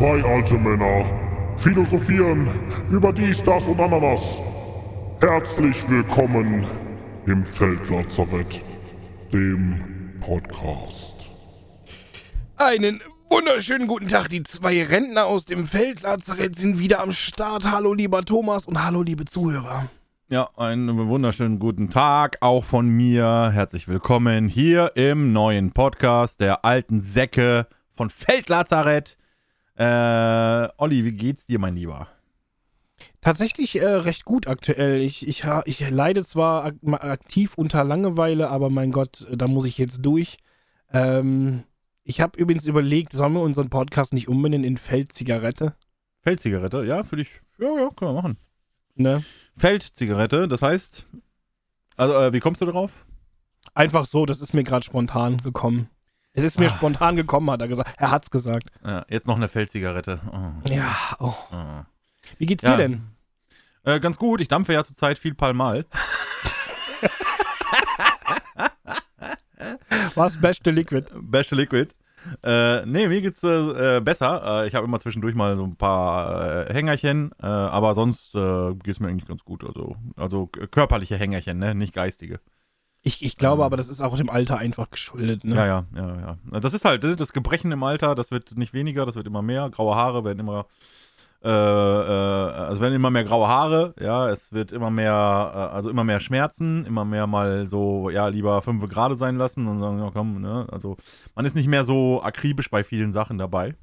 Zwei alte Männer philosophieren über dies, das und Ananas. Herzlich willkommen im Feldlazarett, dem Podcast. Einen wunderschönen guten Tag. Die zwei Rentner aus dem Feldlazarett sind wieder am Start. Hallo, lieber Thomas und hallo, liebe Zuhörer. Ja, einen wunderschönen guten Tag auch von mir. Herzlich willkommen hier im neuen Podcast der alten Säcke von Feldlazarett. Äh, Olli, wie geht's dir, mein Lieber? Tatsächlich äh, recht gut aktuell. Ich, ich, ich leide zwar ak aktiv unter Langeweile, aber mein Gott, da muss ich jetzt durch. Ähm, ich habe übrigens überlegt, sollen wir unseren Podcast nicht umbenennen in Feldzigarette? Feldzigarette, ja, für dich. Ja, ja, können wir machen. Ne? Feldzigarette, das heißt, also, äh, wie kommst du darauf? Einfach so, das ist mir gerade spontan gekommen. Es ist mir Ah. spontan gekommen, hat er gesagt. Er hat's gesagt. Ja, jetzt noch eine Feldzigarette. Oh, Ja, oh. oh. Wie geht's Ja. dir denn? Äh, ganz gut, ich dampfe ja zurzeit viel Palmal. Was? Beste Liquid. Beste Liquid. Äh, nee, mir geht's äh, äh, besser. Äh, ich habe immer zwischendurch mal so ein paar äh, Hängerchen, äh, aber sonst äh, geht's mir eigentlich ganz gut. Also, also körperliche Hängerchen, ne? Nicht geistige. Ich, ich glaube aber, das ist auch dem Alter einfach geschuldet. Ne? Ja, ja, ja, ja. Das ist halt ne, das Gebrechen im Alter, das wird nicht weniger, das wird immer mehr. Graue Haare werden immer, äh, äh, also werden immer mehr graue Haare, ja, es wird immer mehr, äh, also immer mehr Schmerzen, immer mehr mal so, ja, lieber fünf Grade sein lassen und sagen, ja komm, ne, also man ist nicht mehr so akribisch bei vielen Sachen dabei.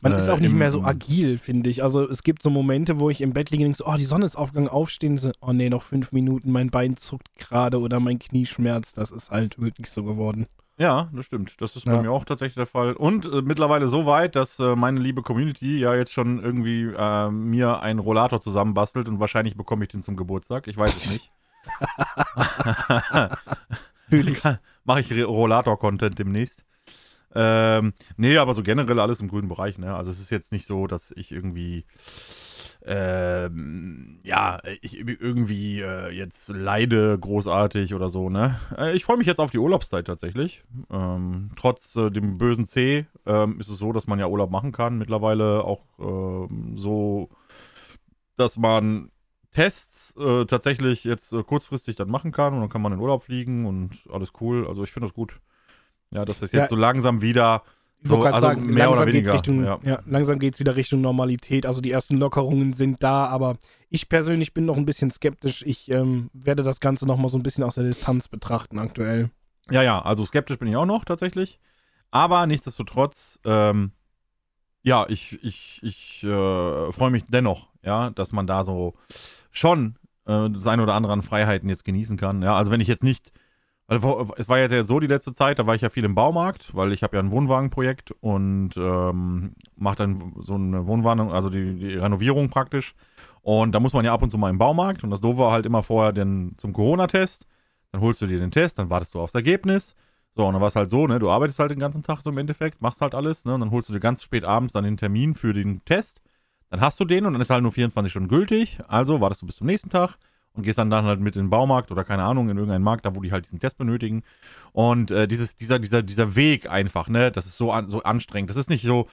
Man Äh, ist auch nicht im- mehr so agil, finde ich. Also es gibt so Momente, wo ich im Bett liege und denke so, oh, die Sonne ist aufgegangen, aufstehen. So, oh nee, noch fünf Minuten, mein Bein zuckt gerade oder mein Knie schmerzt. Das ist halt wirklich so geworden. Ja, das stimmt. Das ist bei Ja. mir auch tatsächlich der Fall. Und äh, mittlerweile so weit, dass äh, meine liebe Community ja jetzt schon irgendwie äh, mir einen Rollator zusammenbastelt und wahrscheinlich bekomme ich den zum Geburtstag. Ich weiß es nicht. Fühle ich. Mache ich Rollator-Content demnächst. Ähm, nee, aber so generell alles im grünen Bereich, ne? Also es ist jetzt nicht so, dass ich irgendwie ähm, ja, ich irgendwie äh, jetzt leide großartig oder so, ne? Äh, ich freue mich jetzt auf die Urlaubszeit tatsächlich. Ähm, trotz äh, dem bösen C ähm, ist es so, dass man ja Urlaub machen kann. Mittlerweile auch ähm, so, dass man Tests äh, tatsächlich jetzt äh, kurzfristig dann machen kann und dann kann man in Urlaub fliegen und alles cool. Also ich finde das gut. Ja, dass das jetzt Ja. so langsam wieder Ich wollte So, gerade also sagen, mehr oder weniger, Richtung, ja. ja. langsam geht es wieder Richtung Normalität. Also die ersten Lockerungen sind da, aber ich persönlich bin noch ein bisschen skeptisch. Ich ähm, werde das Ganze noch mal so ein bisschen aus der Distanz betrachten aktuell. Ja, ja, also skeptisch bin ich auch noch tatsächlich. Aber nichtsdestotrotz, ähm, ja, ich, ich, ich äh, freue mich dennoch, ja, dass man da so schon äh, sein oder andere an Freiheiten jetzt genießen kann. Ja, also wenn ich jetzt nicht, also es war jetzt ja so die letzte Zeit, da war ich ja viel im Baumarkt, weil ich habe ja ein Wohnwagenprojekt und ähm, mache dann so eine Wohnwagen, also die, die Renovierung praktisch. Und da muss man ja ab und zu mal im Baumarkt und das Doofe war halt immer vorher den, zum Corona-Test. Dann holst du dir den Test, dann wartest du aufs Ergebnis. So, und dann war es halt so, ne, du arbeitest halt den ganzen Tag so im Endeffekt, machst halt alles, ne, und dann holst du dir ganz spät abends dann den Termin für den Test. Dann hast du den und dann ist halt nur 24 Stunden gültig. Also wartest du bis zum nächsten Tag und gehst dann, dann halt mit in den Baumarkt oder keine Ahnung, in irgendeinen Markt, da wo die halt diesen Test benötigen. Und äh, dieses, dieser, dieser, dieser Weg einfach, ne, das ist so, an, so anstrengend. Das ist nicht so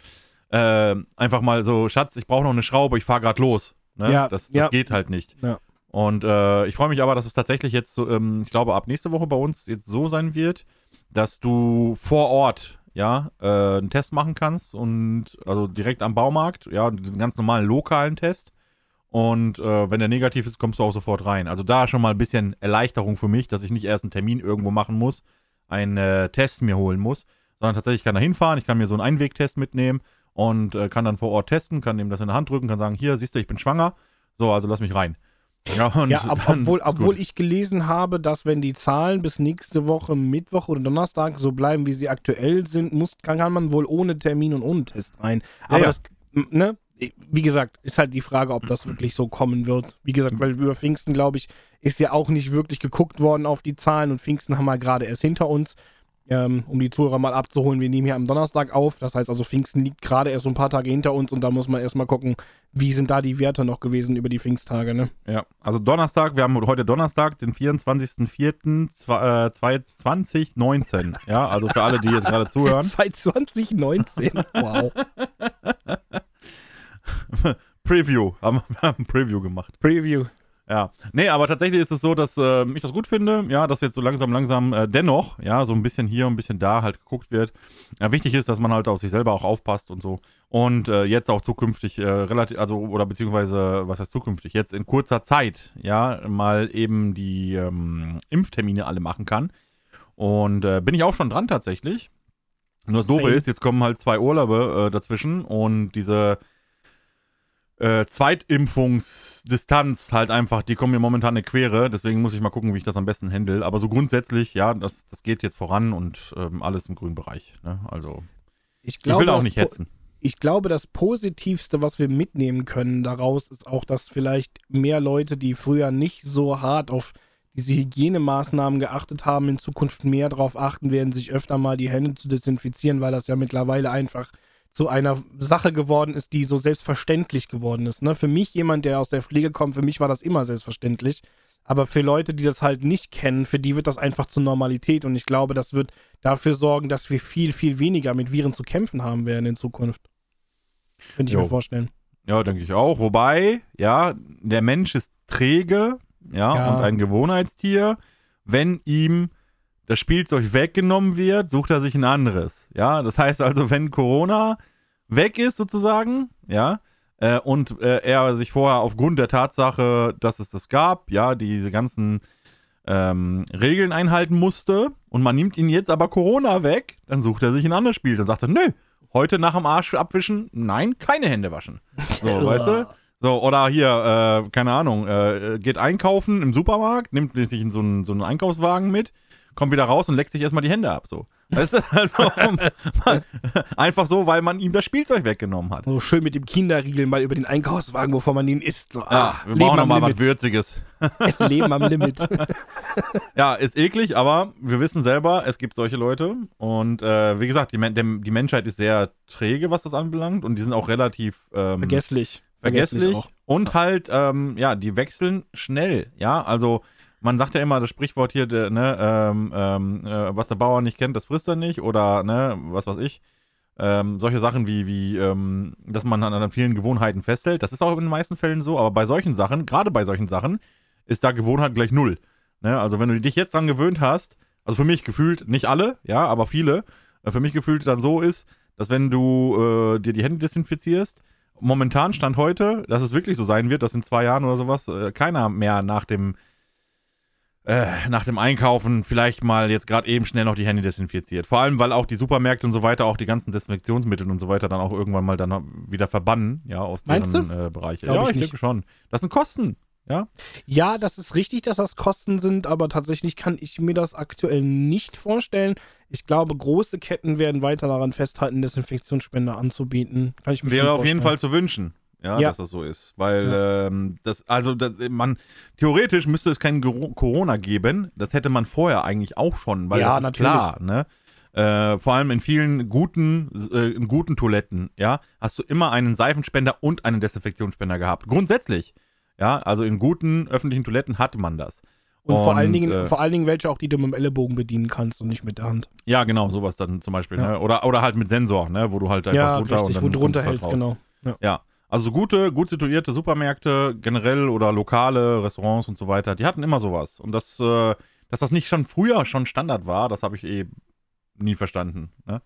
äh, einfach mal so, Schatz, ich brauche noch eine Schraube, ich fahr grad los. Ne? Ja, das, das ja. geht halt nicht. Ja. Und äh, ich freue mich aber, dass es tatsächlich jetzt so, ähm, ich glaube, ab nächste Woche bei uns jetzt so sein wird, dass du vor Ort ja äh, einen Test machen kannst und also direkt am Baumarkt, ja, diesen ganz normalen lokalen Test. Und äh, wenn der negativ ist, kommst du auch sofort rein. Also da schon mal ein bisschen Erleichterung für mich, dass ich nicht erst einen Termin irgendwo machen muss, einen äh, Test mir holen muss, sondern tatsächlich kann da hinfahren, ich kann mir so einen Einwegtest mitnehmen und äh, kann dann vor Ort testen, kann dem das in der Hand drücken, kann sagen, hier, siehst du, ich bin schwanger. So, also lass mich rein. Ja, und Ja, dann obwohl, obwohl ich gelesen habe, dass wenn die Zahlen bis nächste Woche Mittwoch oder Donnerstag so bleiben, wie sie aktuell sind, muss, kann, kann man wohl ohne Termin und ohne Test rein. Aber ja. das, m- ne, wie gesagt, ist halt die Frage, ob das wirklich so kommen wird. Wie gesagt, weil über Pfingsten, glaube ich, ist ja auch nicht wirklich geguckt worden auf die Zahlen und Pfingsten haben wir gerade erst hinter uns. Ähm, um die Zuhörer mal abzuholen, wir nehmen hier am Donnerstag auf. Das heißt also, Pfingsten liegt gerade erst so ein paar Tage hinter uns und da muss man erstmal gucken, wie sind da die Werte noch gewesen über die Pfingsttage, ne? Ja, also Donnerstag, wir haben heute Donnerstag, den 24.04.2019. Ja, also für alle, die jetzt gerade zuhören. 2019, wow. Preview. Haben wir haben ein Preview gemacht. Preview. Ja. Nee, aber tatsächlich ist es so, dass äh, ich das gut finde, ja, dass jetzt so langsam, langsam äh, dennoch, ja, so ein bisschen hier, ein bisschen da halt geguckt wird. Ja, wichtig ist, dass man halt auf sich selber auch aufpasst und so. Und äh, jetzt auch zukünftig äh, relativ, also, oder beziehungsweise, was heißt zukünftig, jetzt in kurzer Zeit, ja, mal eben die ähm, Impftermine alle machen kann. Und äh, bin ich auch schon dran tatsächlich. Nur das Doofe Hey. ist, jetzt kommen halt zwei Urlaube äh, dazwischen und diese äh, Zweitimpfungsdistanz halt einfach, die kommen mir momentan eine Quere, deswegen muss ich mal gucken, wie ich das am besten handle. Aber so grundsätzlich, ja, das, das geht jetzt voran und ähm, alles im grünen Bereich. Ne? Also, Ich, ich glaube, will auch nicht hetzen. Ich glaube, das Positivste, was wir mitnehmen können daraus, ist auch, dass vielleicht mehr Leute, die früher nicht so hart auf diese Hygienemaßnahmen geachtet haben, in Zukunft mehr darauf achten werden, sich öfter mal die Hände zu desinfizieren, weil das ja mittlerweile einfach zu einer Sache geworden ist, die so selbstverständlich geworden ist. Ne? Für mich, jemand, der aus der Pflege kommt, für mich war das immer selbstverständlich. Aber für Leute, die das halt nicht kennen, für die wird das einfach zur Normalität. Und ich glaube, das wird dafür sorgen, dass wir viel, viel weniger mit Viren zu kämpfen haben werden in Zukunft. Könnte ich Jo. mir vorstellen. Ja, denke ich auch. Wobei, ja, der Mensch ist träge, ja, Ja. und ein Gewohnheitstier. Wenn ihm das Spielzeug weggenommen wird, sucht er sich ein anderes. Ja, das heißt also, wenn Corona weg ist sozusagen, ja, äh, und äh, er sich vorher aufgrund der Tatsache, dass es das gab, ja, diese ganzen ähm, Regeln einhalten musste und man nimmt ihn jetzt aber Corona weg, dann sucht er sich ein anderes Spiel. Dann sagt er, nö, heute nach dem Arsch abwischen, nein, keine Hände waschen. So, weißt du? So, oder hier, äh, keine Ahnung, äh, geht einkaufen im Supermarkt, nimmt sich in so einen, so einen Einkaufswagen mit, kommt wieder raus und leckt sich erstmal die Hände ab. So. Weißt du? Also, man, einfach so, weil man ihm das Spielzeug weggenommen hat. So schön mit dem Kinderriegel mal über den Einkaufswagen, bevor man ihn isst. So, Ja, ah, wir Leben brauchen nochmal was. Würziges. Leben am Limit. Ja, ist eklig, aber wir wissen selber, es gibt solche Leute. Und äh, wie gesagt, die, Men die Menschheit ist sehr träge, was das anbelangt. Und die sind auch relativ ähm, Vergesslich. vergesslich. auch. und halt, ähm, ja, die wechseln schnell. Ja, also man sagt ja immer das Sprichwort hier, der, ne, ähm, ähm, äh, was der Bauer nicht kennt, das frisst er nicht. Oder, ne, was weiß ich. Ähm, solche Sachen wie, wie ähm, dass man an, an vielen Gewohnheiten festhält. Das ist auch in den meisten Fällen so. Aber bei solchen Sachen, gerade bei solchen Sachen, ist da Gewohnheit gleich null. Ne? Also wenn du dich jetzt dran gewöhnt hast, also für mich gefühlt, nicht alle, ja, aber viele, äh, für mich gefühlt dann so ist, dass wenn du äh, dir die Hände desinfizierst, momentan Stand heute, dass es wirklich so sein wird, dass in zwei Jahren oder sowas äh, keiner mehr nach dem äh, nach dem Einkaufen vielleicht mal jetzt gerade eben schnell noch die Hände desinfiziert. Vor allem, weil auch die Supermärkte und so weiter auch die ganzen Desinfektionsmittel und so weiter dann auch irgendwann mal dann wieder verbannen, ja, aus Meinst deren äh, Bereiche. Glaub ja, ich ich denke schon. Das sind Kosten, ja. Ja, das ist richtig, dass das Kosten sind, aber tatsächlich kann ich mir das aktuell nicht vorstellen. Ich glaube, große Ketten werden weiter daran festhalten, Desinfektionsspender anzubieten. Kann ich mir Wäre auf jeden. Fall zu wünschen, ja, Ja. dass das so ist. Weil, ähm, das, also, das, man, theoretisch müsste es kein Gero- Corona geben. Das hätte man vorher eigentlich auch schon, weil Ja, das ist natürlich. klar, ne? Äh, vor allem in vielen guten, äh, in guten Toiletten, ja, hast du immer einen Seifenspender und einen Desinfektionsspender gehabt. Grundsätzlich. Ja, also in guten öffentlichen Toiletten hatte man das. Und, vor, allen Und, Dingen, äh, vor allen Dingen welche auch, die du mit dem Ellenbogen bedienen kannst und nicht mit der Hand. Ja, genau, sowas dann zum Beispiel. Ja. Ne? Oder, oder halt mit Sensor, ne? wo du halt einfach ja, drunter richtig, und wo dann du drunter hältst, halt genau. Ja, also gute, gut situierte Supermärkte generell oder lokale Restaurants und so weiter, die hatten immer sowas. Und das, äh, dass das nicht schon früher schon Standard war, das habe ich eh nie verstanden. Ne?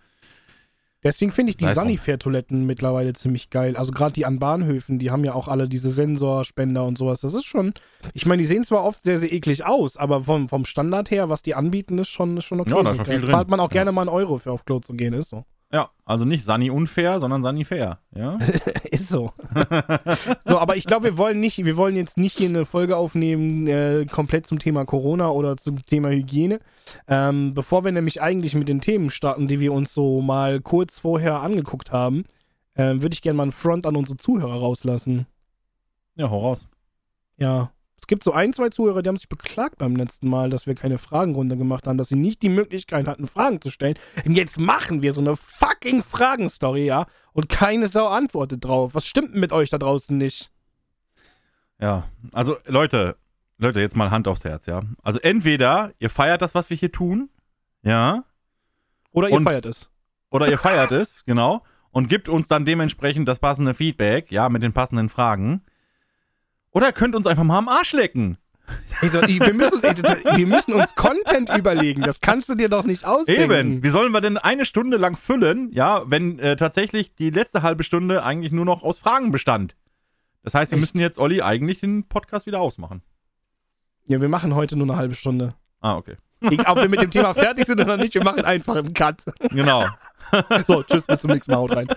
Deswegen finde ich die. Sanifair-Toiletten mittlerweile ziemlich geil. Also gerade die an Bahnhöfen, die haben ja auch alle diese Sensorspender und sowas. Das ist schon, ich meine, die sehen zwar oft sehr, sehr eklig aus, aber vom, vom Standard her, was die anbieten, ist schon, ist schon okay. Ja, da ist schon viel drin. zahlt man auch Ja. gerne mal einen Euro für auf Klo zu gehen, ist so. Ja, also nicht Sunny unfair, sondern Sunny fair. Ja? ist so. so, aber ich glaube, wir wollen nicht, wir wollen jetzt nicht hier eine Folge aufnehmen, äh, komplett zum Thema Corona oder zum Thema Hygiene. Ähm, bevor wir nämlich eigentlich mit den Themen starten, die wir uns so mal kurz vorher angeguckt haben, äh, würde ich gerne mal einen Front an unsere Zuhörer rauslassen. ja, hau raus. Ja. Es gibt so ein, zwei Zuhörer, die haben sich beklagt beim letzten Mal, dass wir keine Fragenrunde gemacht haben, dass sie nicht die Möglichkeit hatten, Fragen zu stellen. Und jetzt machen wir so eine fucking Fragenstory, ja? Und keine Sau antwortet drauf. Was stimmt mit euch da draußen nicht? Ja, also Leute, Leute, jetzt mal Hand aufs Herz, ja. Also entweder ihr feiert das, was wir hier tun, ja, Oder ihr Und- feiert es. oder ihr feiert es, genau. und gibt uns dann dementsprechend das passende Feedback, ja, mit den passenden Fragen. Oder könnt uns einfach mal am Arsch lecken. Also, wir, müssen, wir müssen uns Content überlegen. Das kannst du dir doch nicht ausdenken. Eben. Wie sollen wir denn eine Stunde lang füllen, ja, wenn äh, tatsächlich die letzte halbe Stunde eigentlich nur noch aus Fragen bestand? Das heißt, wir Echt? müssen jetzt, Olli, eigentlich den Podcast wieder ausmachen. Ja, wir machen heute nur eine halbe Stunde. Ah, okay. Ich, ob wir mit dem Thema fertig sind oder nicht, wir machen einfach einen Cut. Genau. So, tschüss, bis zum nächsten Mal. Haut rein.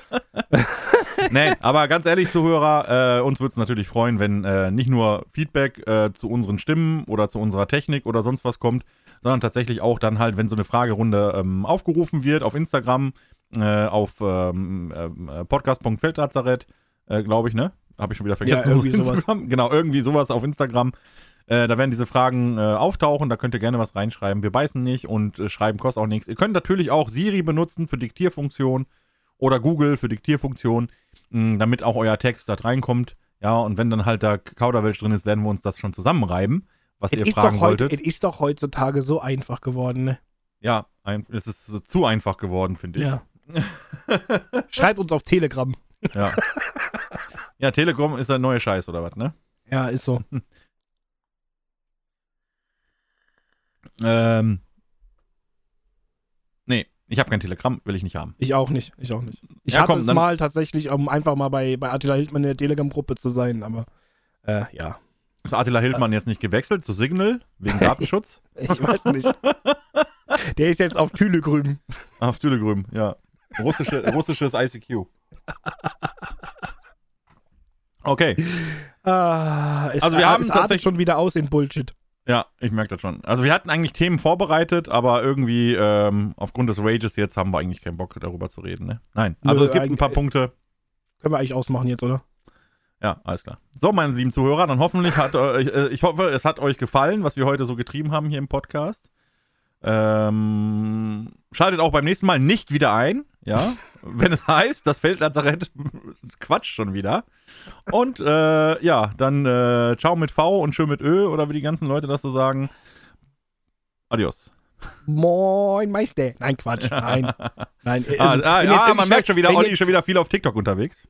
nee, aber ganz ehrlich, Zuhörer, äh, uns würde es natürlich freuen, wenn äh, nicht nur Feedback äh, zu unseren Stimmen oder zu unserer Technik oder sonst was kommt, sondern tatsächlich auch dann halt, wenn so eine Fragerunde ähm, aufgerufen wird auf Instagram, äh, auf ähm, äh, podcast.feldlazarett, äh, glaube ich, ne? Habe ich schon wieder vergessen. Ja, irgendwie sowas. Genau, irgendwie sowas auf Instagram. Äh, da werden diese Fragen äh, auftauchen, da könnt ihr gerne was reinschreiben. Wir beißen nicht und äh, schreiben kostet auch nichts. Ihr könnt natürlich auch Siri benutzen für Diktierfunktion oder Google für Diktierfunktion, mh, damit auch euer Text da reinkommt. Ja, und wenn dann halt da Kauderwelsch drin ist, werden wir uns das schon zusammenreiben, was Es ihr ist, fragen wolltet. es ist doch heutzutage so einfach geworden, ne? Ja, ein, es ist so zu einfach geworden, finde ich. Ja. Schreibt uns auf Telegram. Ja. ja, Telekom ist der neue Scheiß oder was, ne? Ja, ist so. Ähm. Ich habe kein Telegramm, will ich nicht haben. Ich auch nicht. Ich auch nicht. Ich Ja, hatte komm, es mal tatsächlich, um einfach mal bei, bei Attila Hildmann in der Telegram-Gruppe zu sein, aber äh, ja. Ist Attila Hildmann jetzt nicht gewechselt zu Signal wegen Datenschutz? Ich weiß nicht. Der ist jetzt auf Tülegrüben. Auf Tülegrüm, ja. Russische, russisches ICQ. Okay, Ah, Also wir haben es tatsächlich- schon wieder aus in Bullshit. Ja, ich merke das schon. Also wir hatten eigentlich Themen vorbereitet, aber irgendwie ähm, aufgrund des Rages jetzt haben wir eigentlich keinen Bock darüber zu reden, ne? Nein. Also Nö, es gibt ein paar eigentlich- Punkte. Können wir eigentlich ausmachen jetzt, oder? Ja, alles klar. So, meine lieben Zuhörer, dann hoffentlich hat euch, äh, ich hoffe, es hat euch gefallen, was wir heute so getrieben haben hier im Podcast. Ähm, schaltet auch beim nächsten Mal nicht wieder ein, ja, wenn es heißt, das Feldlazarett quatscht schon wieder. Und äh, ja, dann äh, ciao mit V und schön mit Ö oder wie die ganzen Leute das so sagen. Adios. Moin Meister. Nein, Quatsch. Nein. Nein. Ah, also, ah, ja, jetzt man merkt schon wieder, Olli ist schon wieder viel auf TikTok unterwegs.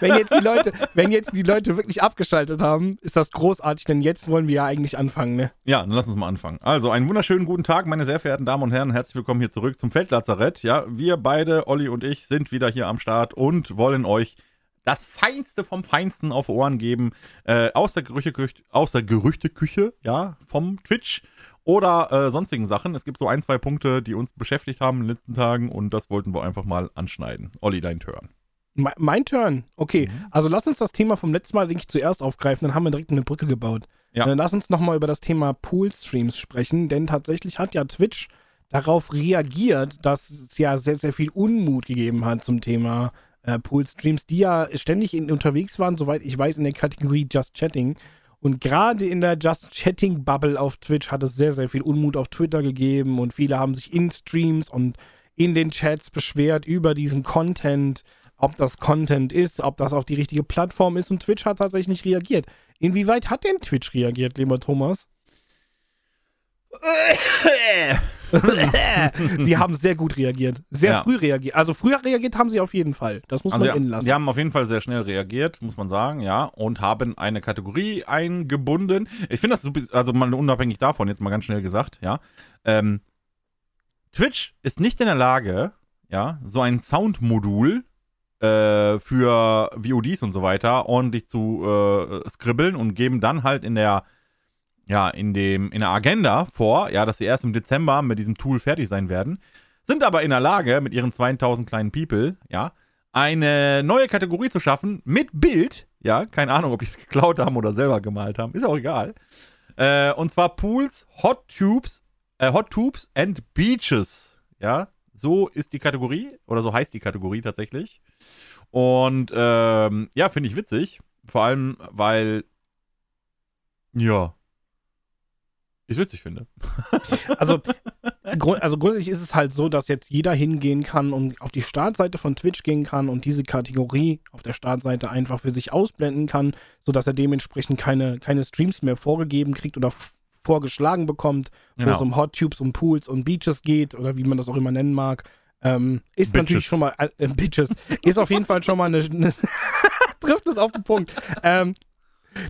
Wenn, jetzt die Leute, wenn jetzt die Leute wirklich abgeschaltet haben, ist das großartig, denn jetzt wollen wir ja eigentlich anfangen, ne? Ja, dann lass uns mal anfangen. Also, einen wunderschönen guten Tag, meine sehr verehrten Damen und Herren. Herzlich willkommen hier zurück zum Feldlazarett. Ja, wir beide, Olli und ich, sind wieder hier am Start und wollen euch das Feinste vom Feinsten auf Ohren geben. Äh, aus, der Gerüchteküche, aus der Gerüchteküche, ja, vom Twitch oder äh, sonstigen Sachen. Es gibt so ein, zwei Punkte, die uns beschäftigt haben in den letzten Tagen und das wollten wir einfach mal anschneiden. Olli, dein Turn. Me- Mein Turn. Okay, Mhm. also lass uns das Thema vom letzten Mal, denke ich, zuerst aufgreifen, dann haben wir direkt eine Brücke gebaut. Ja. Dann lass uns nochmal über das Thema Pool-Streams sprechen, denn tatsächlich hat ja Twitch darauf reagiert, dass es ja sehr, sehr viel Unmut gegeben hat zum Thema äh, Pool-Streams, die ja ständig in, unterwegs waren, soweit ich weiß, in der Kategorie Just Chatting. Und gerade in der Just Chatting-Bubble auf Twitch hat es sehr, sehr viel Unmut auf Twitter gegeben und viele haben sich in Streams und in den Chats beschwert über diesen Content, ob das Content ist, ob das auf die richtige Plattform ist und Twitch hat tatsächlich nicht reagiert. Inwieweit hat denn Twitch reagiert, lieber Thomas? sie haben sehr gut reagiert. Sehr Ja. früh reagiert. Also früher reagiert haben sie auf jeden Fall. Das muss Also man innen lassen. die haben auf jeden Fall sehr schnell reagiert, muss man sagen, ja, und haben eine Kategorie eingebunden. Ich finde das, also mal unabhängig davon, jetzt mal ganz schnell gesagt, ja. Ähm, Twitch ist nicht in der Lage, ja, so ein Soundmodul äh, für VODs und so weiter ordentlich zu äh, skribbeln und geben dann halt in der ja, in dem, in der Agenda vor, ja, dass sie erst im Dezember mit diesem Tool fertig sein werden, sind aber in der Lage, mit ihren 2000 kleinen People, ja, eine neue Kategorie zu schaffen mit Bild. Ja, keine Ahnung, ob die es geklaut haben oder selber gemalt haben. Ist auch egal. Äh, und zwar Pools, Hot Tubes, äh, Hot Tubes and Beaches. Ja, so ist die Kategorie oder so heißt die Kategorie tatsächlich. Und ähm, ja, finde ich witzig. Vor allem, weil ja, ich witzig finde. Also, also grundsätzlich ist es halt so, dass jetzt jeder hingehen kann und auf die Startseite von Twitch gehen kann und diese Kategorie auf der Startseite einfach für sich ausblenden kann, sodass er dementsprechend keine, keine Streams mehr vorgegeben kriegt oder vorgeschlagen bekommt, wo es Genau. um Hot Tubes, um Pools und Beaches geht oder wie man das auch immer nennen mag. Ähm, ist Bitches. natürlich schon mal, äh, Bitches, ist auf jeden Fall schon mal eine, eine trifft es auf den Punkt. Ähm,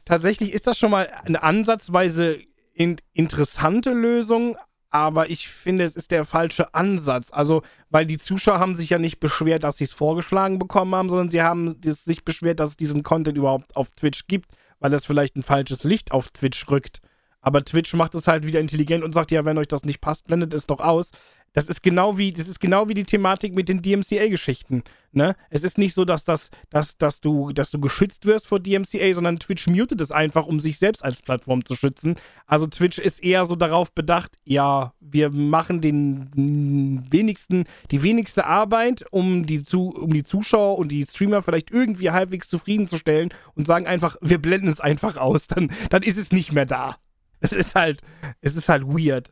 tatsächlich ist das schon mal eine ansatzweise in, interessante Lösung, aber ich finde, es ist der falsche Ansatz. Also, weil die Zuschauer haben sich ja nicht beschwert, dass sie es vorgeschlagen bekommen haben, sondern sie haben sich beschwert, dass es diesen Content überhaupt auf Twitch gibt, weil das vielleicht ein falsches Licht auf Twitch rückt. Aber Twitch macht es halt wieder intelligent und sagt, ja, wenn euch das nicht passt, blendet es doch aus. Das ist genau wie, das ist genau wie die Thematik mit den DMCA-Geschichten. Ne? Es ist nicht so, dass, das, dass, dass, du, dass du geschützt wirst vor DMCA, sondern Twitch mutet es einfach, um sich selbst als Plattform zu schützen. Also Twitch ist eher so darauf bedacht, ja, wir machen den wenigsten, die wenigste Arbeit, um die, zu, um die Zuschauer und die Streamer vielleicht irgendwie halbwegs zufriedenzustellen und sagen einfach, wir blenden es einfach aus, dann, dann ist es nicht mehr da. Es ist halt, es ist halt weird.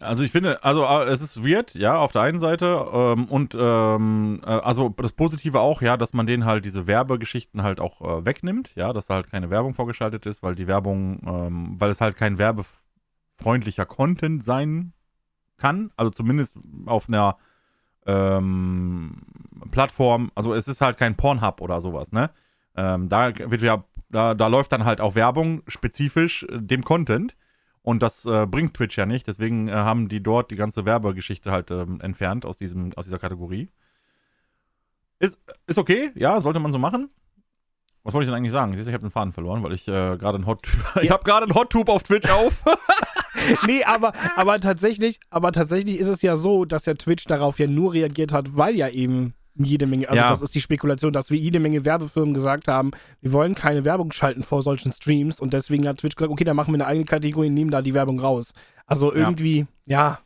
Also ich finde, also äh, es ist weird, ja, auf der einen Seite ähm, und ähm, äh, also das Positive auch, ja, dass man denen halt diese Werbegeschichten halt auch äh, wegnimmt, ja, dass da halt keine Werbung vorgeschaltet ist, weil die Werbung, ähm, weil es halt kein werbefreundlicher Content sein kann, also zumindest auf einer ähm, Plattform, also es ist halt kein Pornhub oder sowas, ne? Ähm, da wird ja, da, da läuft dann halt auch Werbung spezifisch äh, dem Content. Und das äh, bringt Twitch ja nicht. Deswegen äh, haben die dort die ganze Werbegeschichte halt ähm, entfernt aus, diesem, aus dieser Kategorie. Ist, ist okay, ja, sollte man so machen. Was wollte ich denn eigentlich sagen? Siehst du, ich habe den Faden verloren, weil ich äh, gerade ein Hot ich habe gerade einen Hot Tube auf Twitch auf. nee, aber, aber tatsächlich, aber tatsächlich ist es ja so, dass ja Twitch darauf ja nur reagiert hat, weil ja eben jede Menge, also Ja. das ist die Spekulation, dass wir jede Menge Werbefirmen gesagt haben, wir wollen keine Werbung schalten vor solchen Streams und deswegen hat Twitch gesagt, okay, dann machen wir eine eigene Kategorie und nehmen da die Werbung raus. Also Ja. irgendwie, ja,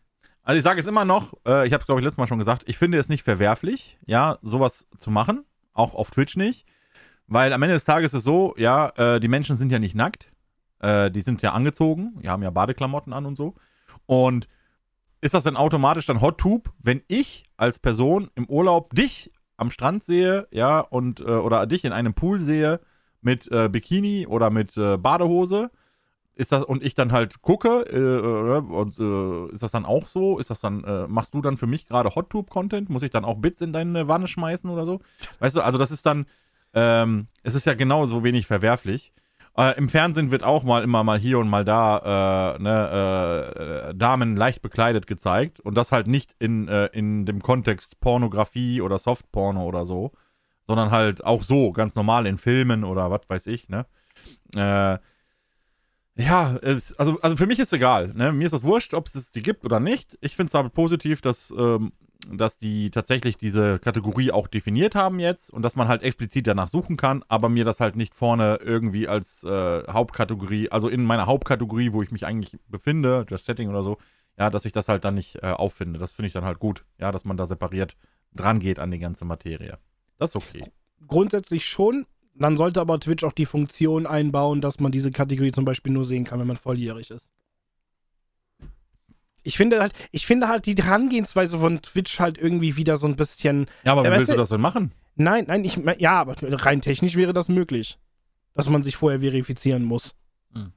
Also ich sage es immer noch, äh, ich habe es glaube ich letztes Mal schon gesagt, ich finde es nicht verwerflich, ja, sowas zu machen, auch auf Twitch nicht, weil am Ende des Tages ist es so, ja, äh, die Menschen sind ja nicht nackt, äh, die sind ja angezogen, die haben ja Badeklamotten an und so und ist das dann automatisch dann Hot Tube, wenn ich als Person im Urlaub dich am Strand sehe, ja, und äh, oder dich in einem Pool sehe mit äh, Bikini oder mit äh, Badehose, ist das und ich dann halt gucke äh, äh, und äh, ist das dann auch so? Ist das dann machst du dann für mich gerade Hot Tube Content? Muss ich dann auch Bits in deine Wanne schmeißen oder so? Weißt du, also das ist dann ähm, es ist ja genauso wenig verwerflich. Äh, Im Fernsehen wird auch mal immer mal hier und mal da äh, ne, äh, Damen leicht bekleidet gezeigt und das halt nicht in, äh, in dem Kontext Pornografie oder Softporno oder so, sondern halt auch so ganz normal in Filmen oder was weiß ich, ne? Äh, ja, es, also, also für mich ist egal. Ne? Mir ist das wurscht, ob es die gibt oder nicht. Ich finde es aber positiv, dass, ähm, dass die tatsächlich diese Kategorie auch definiert haben jetzt und dass man halt explizit danach suchen kann, aber mir das halt nicht vorne irgendwie als äh, Hauptkategorie, also in meiner Hauptkategorie, wo ich mich eigentlich befinde, das Setting oder so, ja, dass ich das halt dann nicht äh, auffinde. Das finde ich dann halt gut, ja, dass man da separiert dran geht an die ganze Materie. Das ist okay. grundsätzlich schon. Dann sollte aber Twitch auch die Funktion einbauen, dass man diese Kategorie zum Beispiel nur sehen kann, wenn man volljährig ist. Ich finde halt, ich finde halt die Herangehensweise von Twitch halt irgendwie wieder so ein bisschen. Ja, aber wie weißt willst du das denn machen? Nein, nein, ich ja, aber rein technisch wäre das möglich. Dass man sich vorher verifizieren muss. Hm.